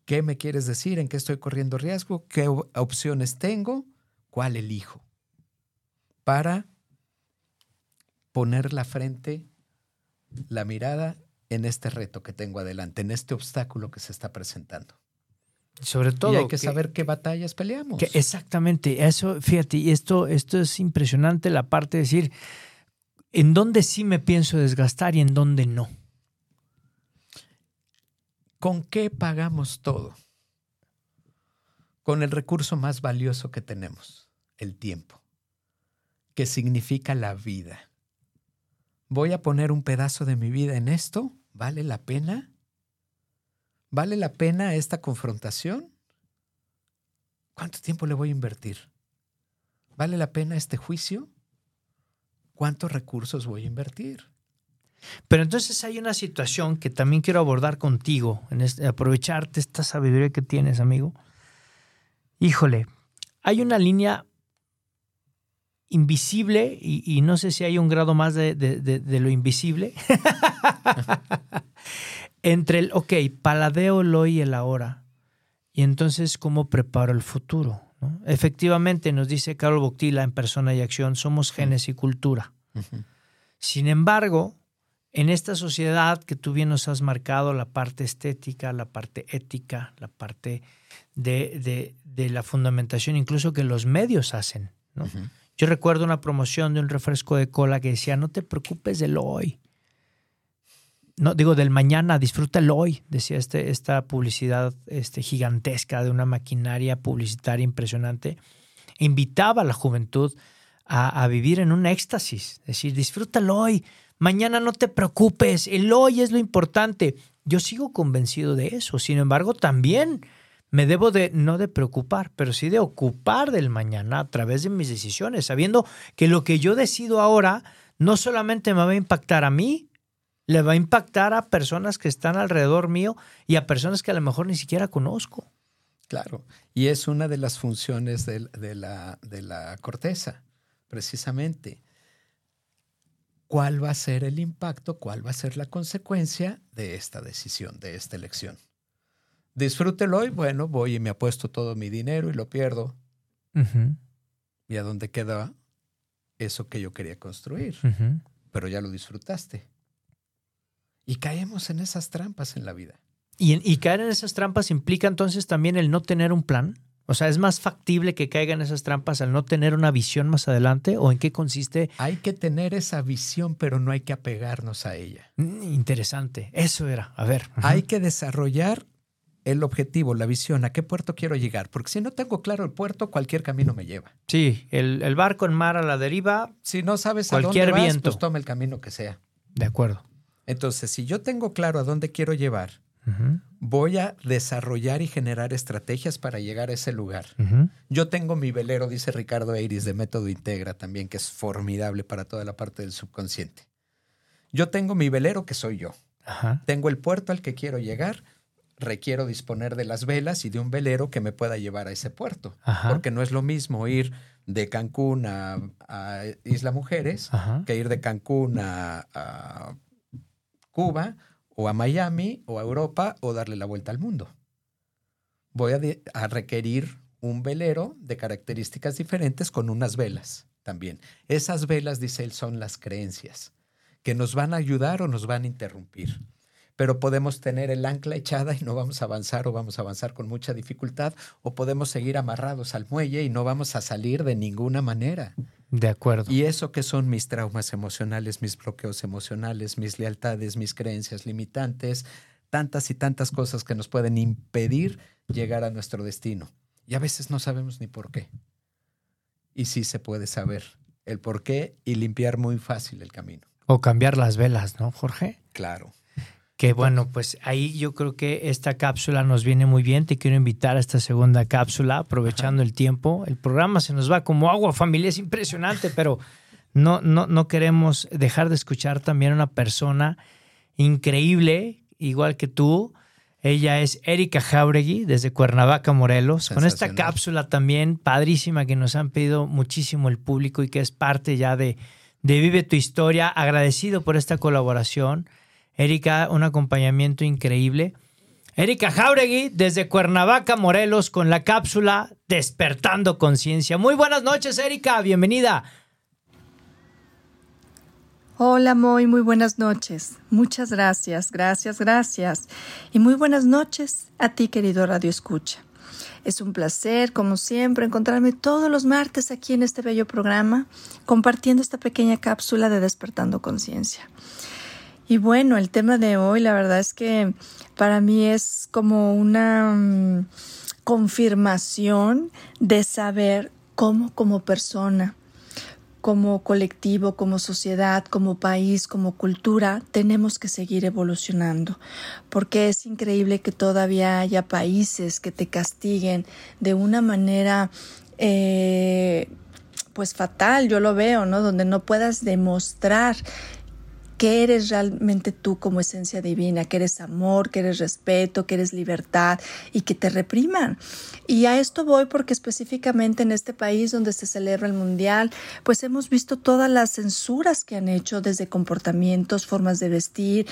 ¿Qué me quieres decir? ¿En qué estoy corriendo riesgo? ¿Qué opciones tengo? ¿Cuál elijo? Para poner la frente, la mirada en este reto que tengo adelante, en este obstáculo que se está presentando.
Sobre todo.
Y hay que, saber qué batallas peleamos.
exactamente. Eso, fíjate, y esto, esto es impresionante, la parte de decir en dónde sí me pienso desgastar y en dónde no.
¿Con qué pagamos todo? Con el recurso más valioso que tenemos, el tiempo, que significa la vida. ¿Voy a poner un pedazo de mi vida en esto? ¿Vale la pena? ¿Vale la pena esta confrontación? ¿Cuánto tiempo le voy a invertir? ¿Vale la pena este juicio? ¿Cuántos recursos voy a invertir?
Pero entonces hay una situación que también quiero abordar contigo, en este, aprovecharte esta sabiduría que tienes, amigo. Híjole, hay una línea invisible y, no sé si hay un grado más de, de lo invisible entre el, ok, paladeo el hoy y el ahora. Y entonces, ¿cómo preparo el futuro? Efectivamente, nos dice Carol Boctila en Persona y Acción, somos genes y cultura. Sin embargo, en esta sociedad que tú bien nos has marcado, la parte estética, la parte ética, la parte de, la fundamentación, incluso que los medios hacen. Yo recuerdo una promoción de un refresco de cola que decía, no te preocupes del hoy, no digo del mañana, disfrútalo hoy, decía este, esta publicidad este, gigantesca de una maquinaria publicitaria impresionante. Invitaba a la juventud a, vivir en un éxtasis, es decir, disfrútalo hoy, mañana no te preocupes, el hoy es lo importante. Yo sigo convencido de eso, sin embargo, también me debo de no de preocupar, pero sí de ocupar del mañana a través de mis decisiones, sabiendo que lo que yo decido ahora no solamente me va a impactar a mí, le va a impactar a personas que están alrededor mío y a personas que a lo mejor ni siquiera conozco.
Claro, y es una de las funciones de, la, de la corteza, precisamente. ¿Cuál va a ser el impacto, cuál va a ser la consecuencia de esta decisión, de esta elección? Disfrútelo y bueno, voy y me apuesto todo mi dinero y lo pierdo. ¿Y a dónde queda eso que yo quería construir? Pero ya lo disfrutaste. Y caemos en esas trampas en la vida.
¿Y, caer en esas trampas implica entonces también el no tener un plan? O sea, ¿es más factible que caigan esas trampas al no tener una visión más adelante? ¿O en qué consiste?
Hay que tener esa visión, pero no hay que apegarnos a ella.
Mm, interesante. Eso era. A ver.
Hay que desarrollar el objetivo, la visión, a qué puerto quiero llegar. Porque si no tengo claro el puerto, cualquier camino me lleva.
Sí, el, barco en mar a la deriva.
Si no sabes cualquier a dónde vas, viento. pues toma el camino que sea.
De acuerdo.
Entonces, si yo tengo claro a dónde quiero llevar, voy a desarrollar y generar estrategias para llegar a ese lugar. Yo tengo mi velero, dice Ricardo Eiris de Método Integra también, que es formidable para toda la parte del subconsciente. Yo tengo mi velero que soy yo. Tengo el puerto al que quiero llegar. Requiero disponer de las velas y de un velero que me pueda llevar a ese puerto. Porque no es lo mismo ir de Cancún a, Isla Mujeres que ir de Cancún a Cuba o a Miami o a Europa o darle la vuelta al mundo. Voy a, requerir un velero de características diferentes con unas velas también. Esas velas, dice él, son las creencias que nos van a ayudar o nos van a interrumpir. Pero podemos tener el ancla echada y no vamos a avanzar o vamos a avanzar con mucha dificultad o podemos seguir amarrados al muelle y no vamos a salir de ninguna manera.
De acuerdo.
¿Y eso qué son mis traumas emocionales, mis bloqueos emocionales, mis lealtades, mis creencias limitantes? Tantas y tantas cosas que nos pueden impedir llegar a nuestro destino. Y a veces no sabemos ni por qué. Y sí se puede saber el por qué y limpiar muy fácil el camino.
O cambiar las velas, ¿no, Jorge?
Claro.
Que bueno, pues ahí yo creo que esta cápsula nos viene muy bien. Te quiero invitar a esta segunda cápsula, aprovechando el tiempo. El programa se nos va como agua, familia, es impresionante, pero no, no, no queremos dejar de escuchar también a una persona increíble, igual que tú. Ella es Erika Jauregui, desde Cuernavaca, Morelos, con esta cápsula también padrísima que nos han pedido muchísimo el público y que es parte ya de, de Vive tu Historia. Agradecido por esta colaboración. Erika, un acompañamiento increíble. Erika Jauregui, desde Cuernavaca, Morelos, con la cápsula Despertando Conciencia. Muy buenas noches, Erika, bienvenida.
Hola, Moy, muy buenas noches. Muchas gracias, gracias, gracias. Y muy buenas noches a ti, querido Radio Escucha. Es un placer, como siempre, encontrarme todos los martes aquí en este bello programa, compartiendo esta pequeña cápsula de Despertando Conciencia. Y bueno, el tema de hoy, la verdad es que para mí es como una mm, confirmación de saber cómo como persona, como colectivo, como sociedad, como país, como cultura, tenemos que seguir evolucionando, porque es increíble que todavía haya países que te castiguen de una manera eh, pues fatal, yo lo veo, ¿no? Donde no puedas demostrar que eres realmente tú como esencia divina, que eres amor, que eres respeto, que eres libertad y que te repriman. Y a esto voy porque específicamente en este país donde se celebra el Mundial, pues hemos visto todas las censuras que han hecho desde comportamientos, formas de vestir,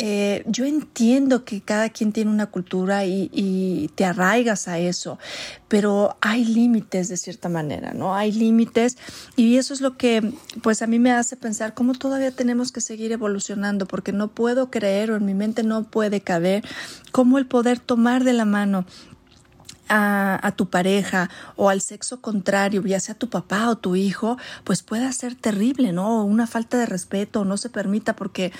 eh, yo entiendo que cada quien tiene una cultura y, te arraigas a eso, pero hay límites de cierta manera, ¿no? Hay límites y eso es lo que pues a mí me hace pensar cómo todavía tenemos que seguir evolucionando porque no puedo creer o en mi mente no puede caber cómo el poder tomar de la mano a, a, tu pareja o al sexo contrario, ya sea tu papá o tu hijo, pues pueda ser terrible, ¿no? Una falta de respeto, no se permita porque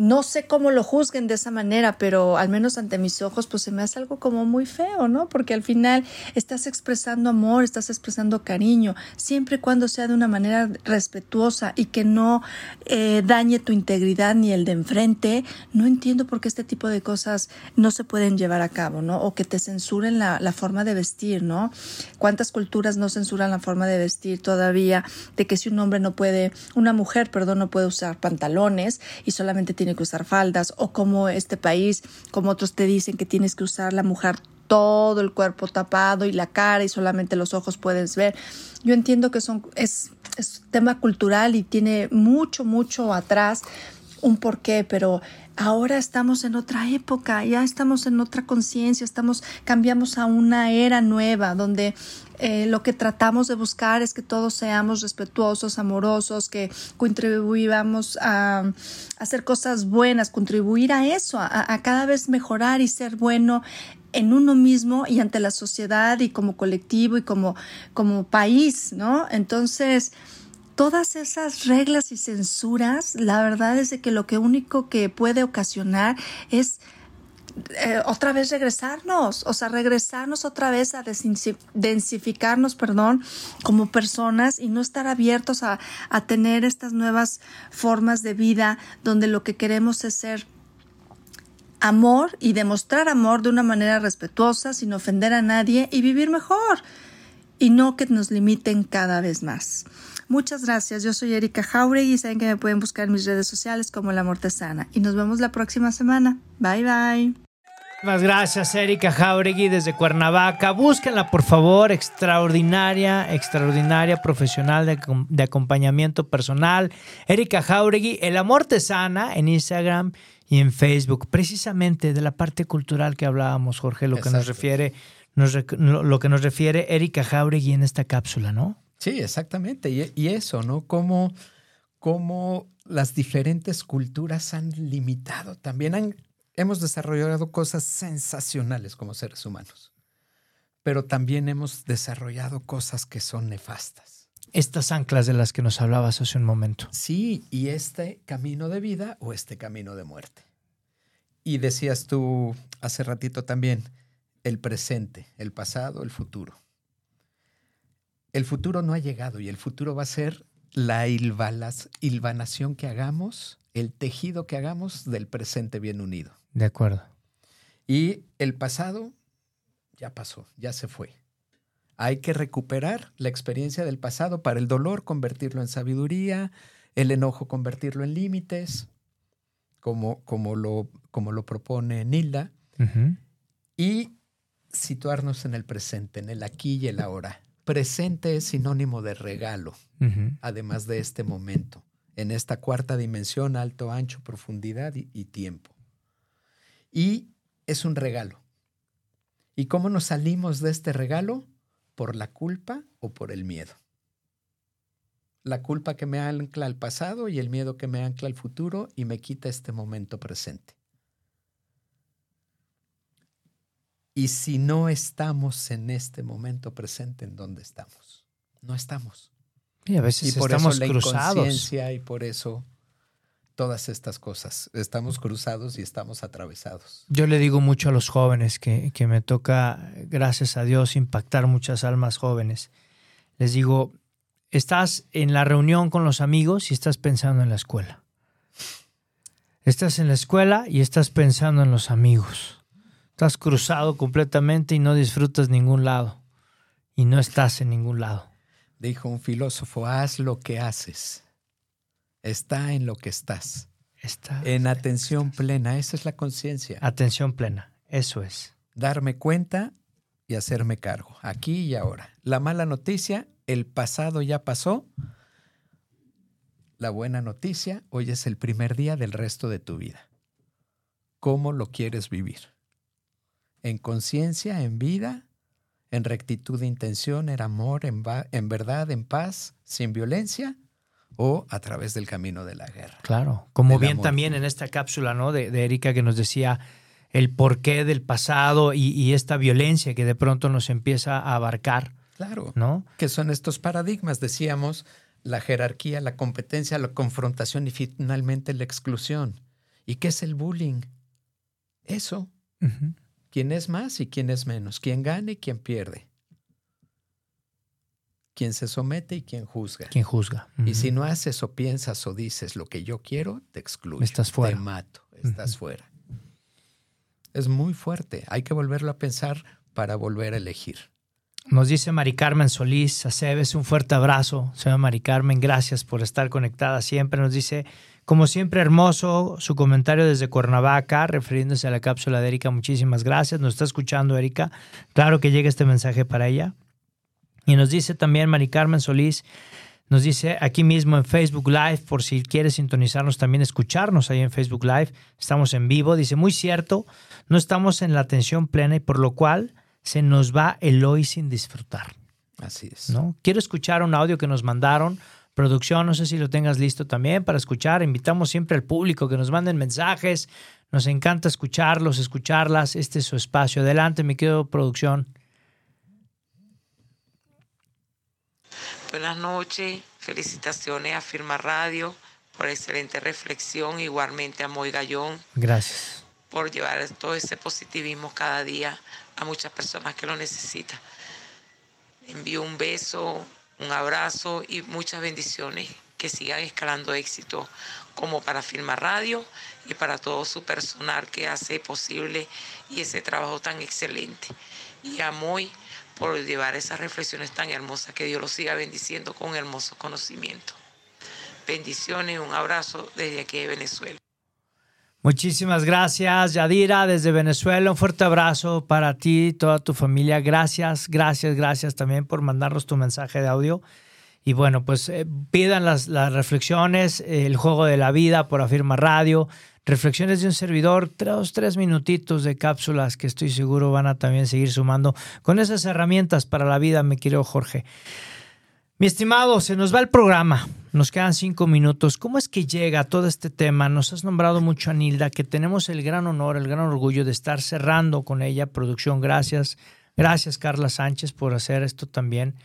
no sé cómo lo juzguen de esa manera, pero al menos ante mis ojos, pues se me hace algo como muy feo, ¿no? Porque al final estás expresando amor, estás expresando cariño, siempre y cuando sea de una manera respetuosa y que no eh, dañe tu integridad ni el de enfrente. No entiendo por qué este tipo de cosas no se pueden llevar a cabo, ¿no? O que te censuren la, la forma de vestir, ¿no? ¿Cuántas culturas no censuran la forma de vestir todavía? De que si un hombre no puede, una mujer, perdón, no puede usar pantalones y solamente tiene que usar faldas o como este país, como otros te dicen que tienes que usar la mujer todo el cuerpo tapado y la cara y solamente los ojos puedes ver. Yo entiendo que son, es, es tema cultural y tiene mucho, mucho atrás un porqué, pero ahora estamos en otra época, ya estamos en otra conciencia, estamos, cambiamos a una era nueva donde eh, lo que tratamos de buscar es que todos seamos respetuosos, amorosos, que contribuyamos a, hacer cosas buenas, contribuir a eso, a, cada vez mejorar y ser bueno en uno mismo y ante la sociedad y como colectivo y como, como país, ¿no? Entonces, todas esas reglas y censuras, la verdad es de que lo que único que puede ocasionar es eh, otra vez regresarnos, o sea, regresarnos otra vez a densificarnos, perdón, como personas y no estar abiertos a, a tener estas nuevas formas de vida donde lo que queremos es ser amor y demostrar amor de una manera respetuosa, sin ofender a nadie y vivir mejor y no que nos limiten cada vez más. Muchas gracias. Yo soy Erika Jauregui y saben que me pueden buscar en mis redes sociales como La Mortesana. Y nos vemos la próxima semana. Bye bye.
Muchas gracias, Erika Jauregui desde Cuernavaca. Búsquenla, por favor. Extraordinaria, extraordinaria profesional de, de acompañamiento personal. Erika Jauregui, El Amor Te Sana en Instagram y en Facebook. Precisamente de la parte cultural que hablábamos, Jorge, lo que nos refiere, nos, lo que nos refiere Erika Jauregui en esta cápsula, ¿no?
Sí, exactamente. Y, y eso, ¿no? Cómo, cómo las diferentes culturas han limitado. También han, hemos desarrollado cosas sensacionales como seres humanos, pero también hemos desarrollado cosas que son nefastas.
Estas anclas de las que nos hablabas hace un momento.
Sí, y este camino de vida o este camino de muerte. Y decías tú hace ratito también, el presente, el pasado, el futuro el futuro no ha llegado y el futuro va a ser la hilvanación que hagamos, el tejido que hagamos del presente bien unido.
De acuerdo.
Y el pasado ya pasó, ya se fue. Hay que recuperar la experiencia del pasado para el dolor, convertirlo en sabiduría, el enojo, convertirlo en límites, como, como, lo, como lo propone Nilda, y situarnos en el presente, en el aquí y el ahora presente es sinónimo de regalo, además de este momento, en esta cuarta dimensión, alto, ancho, profundidad y, y tiempo. Y es un regalo. ¿Y cómo nos salimos de este regalo? ¿Por la culpa o por el miedo? La culpa que me ancla al pasado y el miedo que me ancla al futuro y me quita este momento presente. Y si no estamos en este momento presente, ¿en dónde estamos? No estamos.
Y a veces
y por
estamos
eso la
cruzados.
y por eso todas estas cosas. Estamos cruzados y estamos atravesados.
Yo le digo mucho a los jóvenes que, que me toca, gracias a Dios, impactar muchas almas jóvenes. Les digo, estás en la reunión con los amigos y estás pensando en la escuela. Estás en la escuela y estás pensando en los amigos. Estás cruzado completamente y no disfrutas ningún lado. Y no estás en ningún lado.
Dijo un filósofo, haz lo que haces. Está en lo que estás.
Está,
En atención plena, esa es la conciencia.
atención plena, eso es.
Darme cuenta y hacerme cargo, aquí y ahora. La mala noticia, el pasado ya pasó. La buena noticia, hoy es el primer día del resto de tu vida. ¿Cómo lo quieres vivir? ¿En conciencia, en vida, en rectitud de intención, en amor, en, en verdad, en paz, sin violencia? ¿O a través del camino de la guerra?
Claro, como bien
amor.
también en esta cápsula, ¿no? De, de Erika que nos decía el porqué del pasado y, y esta violencia que de pronto nos empieza a abarcar,
Claro.
¿no?
que son estos paradigmas, decíamos, la jerarquía, la competencia, la confrontación y finalmente la exclusión. ¿Y qué es el bullying? Eso. Quién es más y quién es menos, quién gana y quién pierde, quién se somete y quién juzga.
¿Quién juzga?
Y si no haces o piensas o dices lo que yo quiero, te excluyo.
Estás fuera.
Te mato, estás fuera. Es muy fuerte, hay que volverlo a pensar para volver a elegir.
Nos dice Mari Carmen Solís, Aceves, un fuerte abrazo. Señora Mari Carmen, gracias por estar conectada siempre. Nos dice, como siempre, hermoso su comentario desde Cuernavaca, refiriéndose a la cápsula de Erika. Muchísimas gracias. Nos está escuchando Erika. Claro que llega este mensaje para ella. Y nos dice también Mari Carmen Solís, nos dice aquí mismo en Facebook Live, por si quieres sintonizarnos también, escucharnos ahí en Facebook Live. Estamos en vivo. Dice, muy cierto, no estamos en la atención plena y por lo cual se nos va el hoy sin disfrutar.
Así es.
¿no? Quiero escuchar un audio que nos mandaron. Producción, no sé si lo tengas listo también para escuchar. Invitamos siempre al público que nos manden mensajes. Nos encanta escucharlos, escucharlas. Este es su espacio. Adelante, mi querido producción.
Buenas noches, felicitaciones a Firma Radio por excelente reflexión, igualmente a Moy Gallón
Gracias.
por llevar todo ese positivismo cada día a muchas personas que lo necesitan. Envío un beso, un abrazo y muchas bendiciones que sigan escalando éxito como para Firma Radio y para todo su personal que hace posible y ese trabajo tan excelente. Y a Moy por llevar esas reflexiones tan hermosas, que Dios los siga bendiciendo con hermoso conocimiento. Bendiciones, un abrazo desde aquí de Venezuela.
Muchísimas gracias, Yadira, desde Venezuela. Un fuerte abrazo para ti y toda tu familia. Gracias, gracias, gracias también por mandarnos tu mensaje de audio. Y bueno, pues eh, pidan las, las reflexiones, eh, el juego de la vida por Afirma Radio, reflexiones de un servidor, tres, tres minutitos de cápsulas que estoy seguro van a también seguir sumando con esas herramientas para la vida, mi querido Jorge. Mi estimado, se nos va el programa. Nos quedan cinco minutos. ¿Cómo es que llega todo este tema? Nos has nombrado mucho a Nilda, que tenemos el gran honor, el gran orgullo de estar cerrando con ella. Producción, gracias. Gracias, Carla Sánchez, por hacer esto también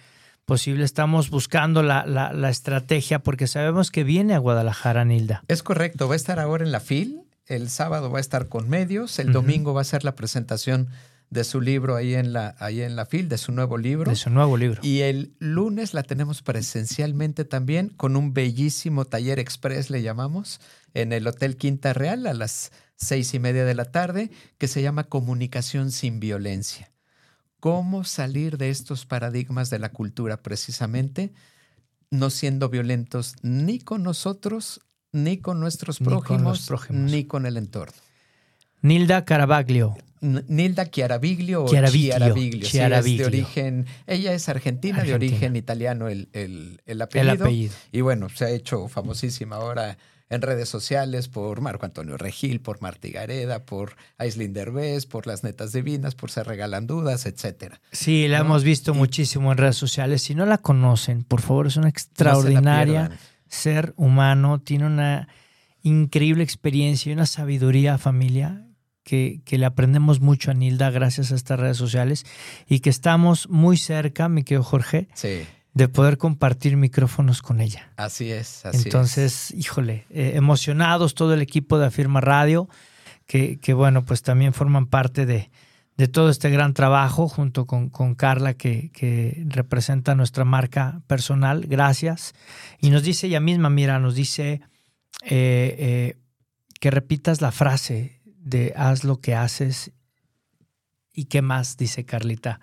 posible. Estamos buscando la, la, la estrategia porque sabemos que viene a Guadalajara, Nilda.
Es correcto, va a estar ahora en la FIL, el sábado va a estar con medios, el domingo va a ser la presentación de su libro ahí en la, ahí en la FIL, de su nuevo libro.
De su nuevo libro.
Y el lunes la tenemos presencialmente también con un bellísimo taller express, le llamamos, en el Hotel Quinta Real a las seis y media de la tarde, que se llama Comunicación sin Violencia. ¿Cómo salir de estos paradigmas de la cultura precisamente, no siendo violentos ni con nosotros, ni con nuestros
Ni con los
prójimos,
prójimos.
ni con el entorno?
Nilda Carabaglio.
Nilda Chiaraviglio o
Chiaraviglio,
Chiaraviglio. sí, es
Chiaraviglio.
de origen, ella es argentina, de origen italiano el, el- el
El
apellido.
apellido.
Y bueno, se ha hecho famosísima ahora en redes sociales por Marco Antonio Regil, por Martí Gareda, por Aislinn Derbez, por Las Netas Divinas, por Se Regalan Dudas, etcétera.
Sí, la
¿no?
hemos visto
Y-
muchísimo en redes sociales. Si no la conocen, por favor, es una extraordinaria ser humano. Tiene una increíble experiencia y una sabiduría, familia, que, que le aprendemos mucho a Nilda gracias a estas redes sociales y que estamos muy cerca, mi querido Jorge,
Sí,
de poder compartir micrófonos con ella.
así es. Así es.
Entonces, híjole, eh, emocionados todo el equipo de Afirma Radio, que, que, bueno, pues también forman parte de, de todo este gran trabajo junto con, con Carla, que, que representa nuestra marca personal. Gracias. Y nos dice ella misma, mira, nos dice eh, eh, que repitas la frase de haz lo que haces y qué más, dice Carlita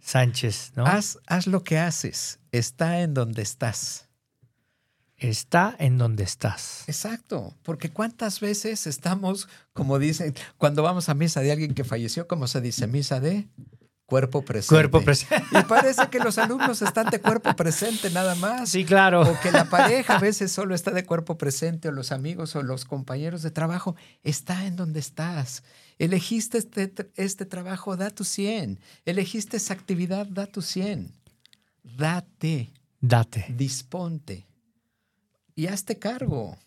Sánchez, ¿no?
Haz, haz lo que haces, está en donde estás.
está en donde estás.
Exacto, porque cuántas veces estamos, como dicen, cuando vamos a misa de alguien que falleció, como se dice, misa de cuerpo presente.
Cuerpo presente.
Y parece que los alumnos están de cuerpo presente nada más.
Sí, claro.
O que la pareja a veces solo está de cuerpo presente, o los amigos o los compañeros de trabajo. Está en donde estás. Elegiste este, este trabajo, da tu 100. Elegiste esa actividad, da tu 100. Date.
Date.
Disponte. Y hazte cargo.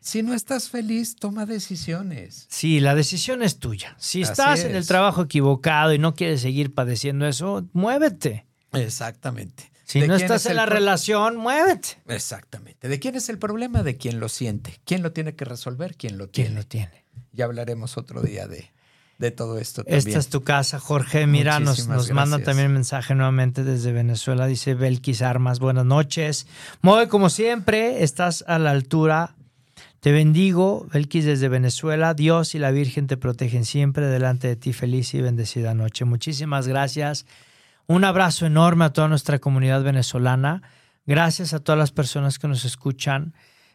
Si no estás feliz, toma decisiones.
Sí, la decisión es tuya. Si
Así
estás en el trabajo equivocado y no quieres seguir padeciendo eso, muévete.
Exactamente.
Si
¿De
no estás
es
en la relación, muévete.
Exactamente. ¿De quién es el problema? De quién lo siente. ¿Quién lo tiene que resolver? ¿Quién lo tiene?
¿Quién lo tiene?
Ya hablaremos otro día de, de todo esto también.
Esta es tu casa, Jorge. Mira, nos,
Muchísimas
nos manda
gracias.
también mensaje nuevamente desde Venezuela. Dice Belkis Armas, buenas noches. Moe, como siempre, estás a la altura. Te bendigo, Belkis desde Venezuela. Dios y la Virgen te protegen siempre delante de ti. Feliz y bendecida noche. Muchísimas gracias. Un abrazo enorme a toda nuestra comunidad venezolana. Gracias a todas las personas que nos escuchan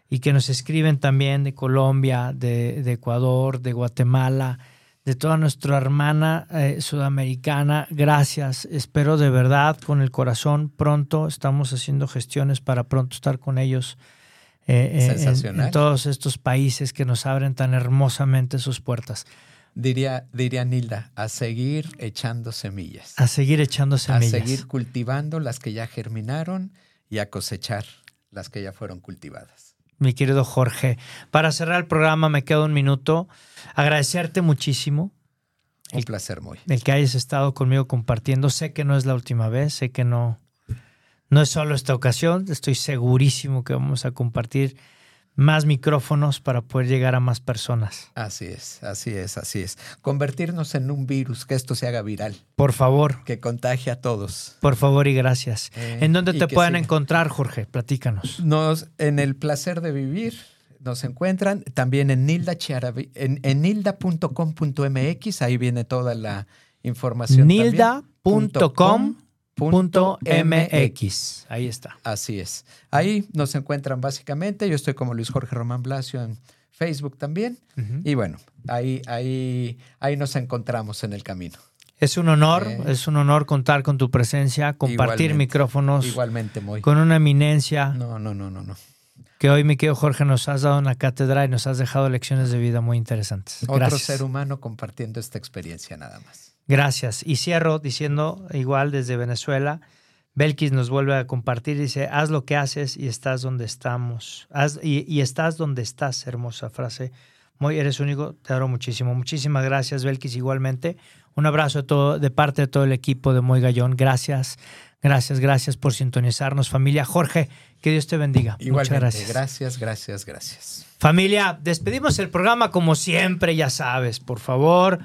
y que nos escriben también de Colombia, de, Ecuador, de Guatemala, de toda nuestra hermana eh, sudamericana. Gracias. Espero de verdad con el corazón pronto. Estamos haciendo gestiones para pronto estar con ellos. Eh, en- todos estos países que nos abren tan hermosamente sus puertas.
Diría, diría Nilda, a seguir echando semillas.
A seguir echando
a
semillas.
seguir cultivando las que ya germinaron y a cosechar las que ya fueron cultivadas.
mi querido Jorge. Para cerrar el programa, me queda un minuto. Agradecerte muchísimo
Un placer muy.
el que hayas estado conmigo compartiendo. Sé que no es la última vez, sé que no, no es solo esta ocasión. Estoy segurísimo que vamos a compartir más micrófonos para poder llegar a más personas.
Así es, así es, así es. Convertirnos en un virus, que esto se haga viral,
Por favor,
que contagie a todos.
por favor y gracias.
Eh,
¿En dónde te pueden
siga.
encontrar, Jorge? Platícanos.
Nos, en el placer de vivir nos encuentran también en Nilda Chiaravi- en, en nilda.com.mx, ahí viene toda la información.
Nilda.com.mx.
Punto MX.
Ahí está.
Así es. Ahí nos encuentran básicamente. Yo estoy como Luis Jorge Román Blasio en Facebook también. Y bueno, ahí, ahí, ahí nos encontramos en el camino.
Es un honor,
Eh.
es un honor contar con tu presencia, compartir
Igualmente.
micrófonos
Igualmente muy.
con una eminencia
No, no, no, no, no.
que hoy, mi querido Jorge, nos has dado una cátedra y nos has dejado lecciones de vida muy interesantes.
Otro ser humano compartiendo esta experiencia nada más.
Gracias. Y cierro diciendo, igual desde Venezuela, Belkis nos vuelve a compartir, dice, haz lo que haces y estás donde estamos. Haz, y, y estás donde estás, hermosa frase. Muy, eres único, te adoro muchísimo. Muchísimas gracias, Belkis, igualmente. Un abrazo de, todo, de parte de todo el equipo de Muy Gallón. Gracias, gracias, gracias por sintonizarnos, familia. Jorge, que Dios te bendiga.
Igualmente.
Muchas gracias.
Gracias, gracias, gracias.
Familia, despedimos el programa como siempre, ya sabes, por favor.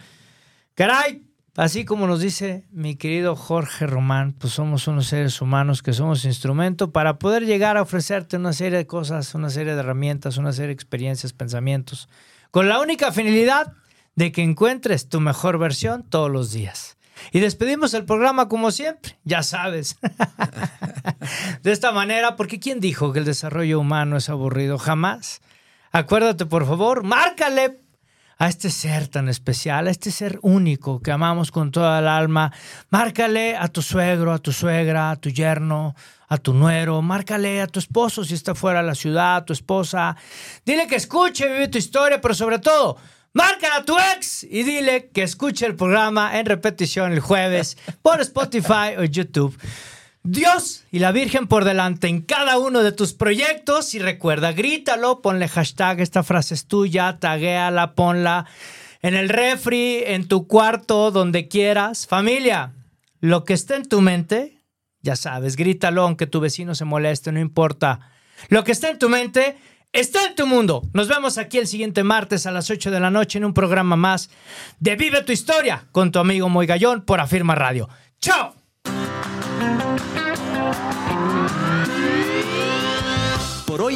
Caray, así como nos dice mi querido Jorge Román, pues somos unos seres humanos que somos instrumento para poder llegar a ofrecerte una serie de cosas, una serie de herramientas, una serie de experiencias, pensamientos, con la única finalidad de que encuentres tu mejor versión todos los días. Y despedimos el programa como siempre, ya sabes. de esta manera, porque ¿quién dijo que el desarrollo humano es aburrido? Jamás. Acuérdate, por favor, márcale a este ser tan especial, a este ser único que amamos con toda el alma. Márcale a tu suegro, a tu suegra, a tu yerno, a tu nuero. Márcale a tu esposo si está fuera de la ciudad, a tu esposa. Dile que escuche, vive tu historia, pero sobre todo, márcale a tu ex y dile que escuche el programa en repetición el jueves por Spotify o YouTube. Dios y la Virgen por delante en cada uno de tus proyectos y recuerda, grítalo, ponle hashtag, esta frase es tuya, taguéala, ponla en el refri, en tu cuarto, donde quieras. Familia, lo que esté en tu mente, ya sabes, grítalo aunque tu vecino se moleste, no importa. Lo que está en tu mente está en tu mundo. Nos vemos aquí el siguiente martes a las 8 de la noche en un programa más de Vive tu historia con tu amigo Moy Gallón por Afirma Radio. ¡Chao!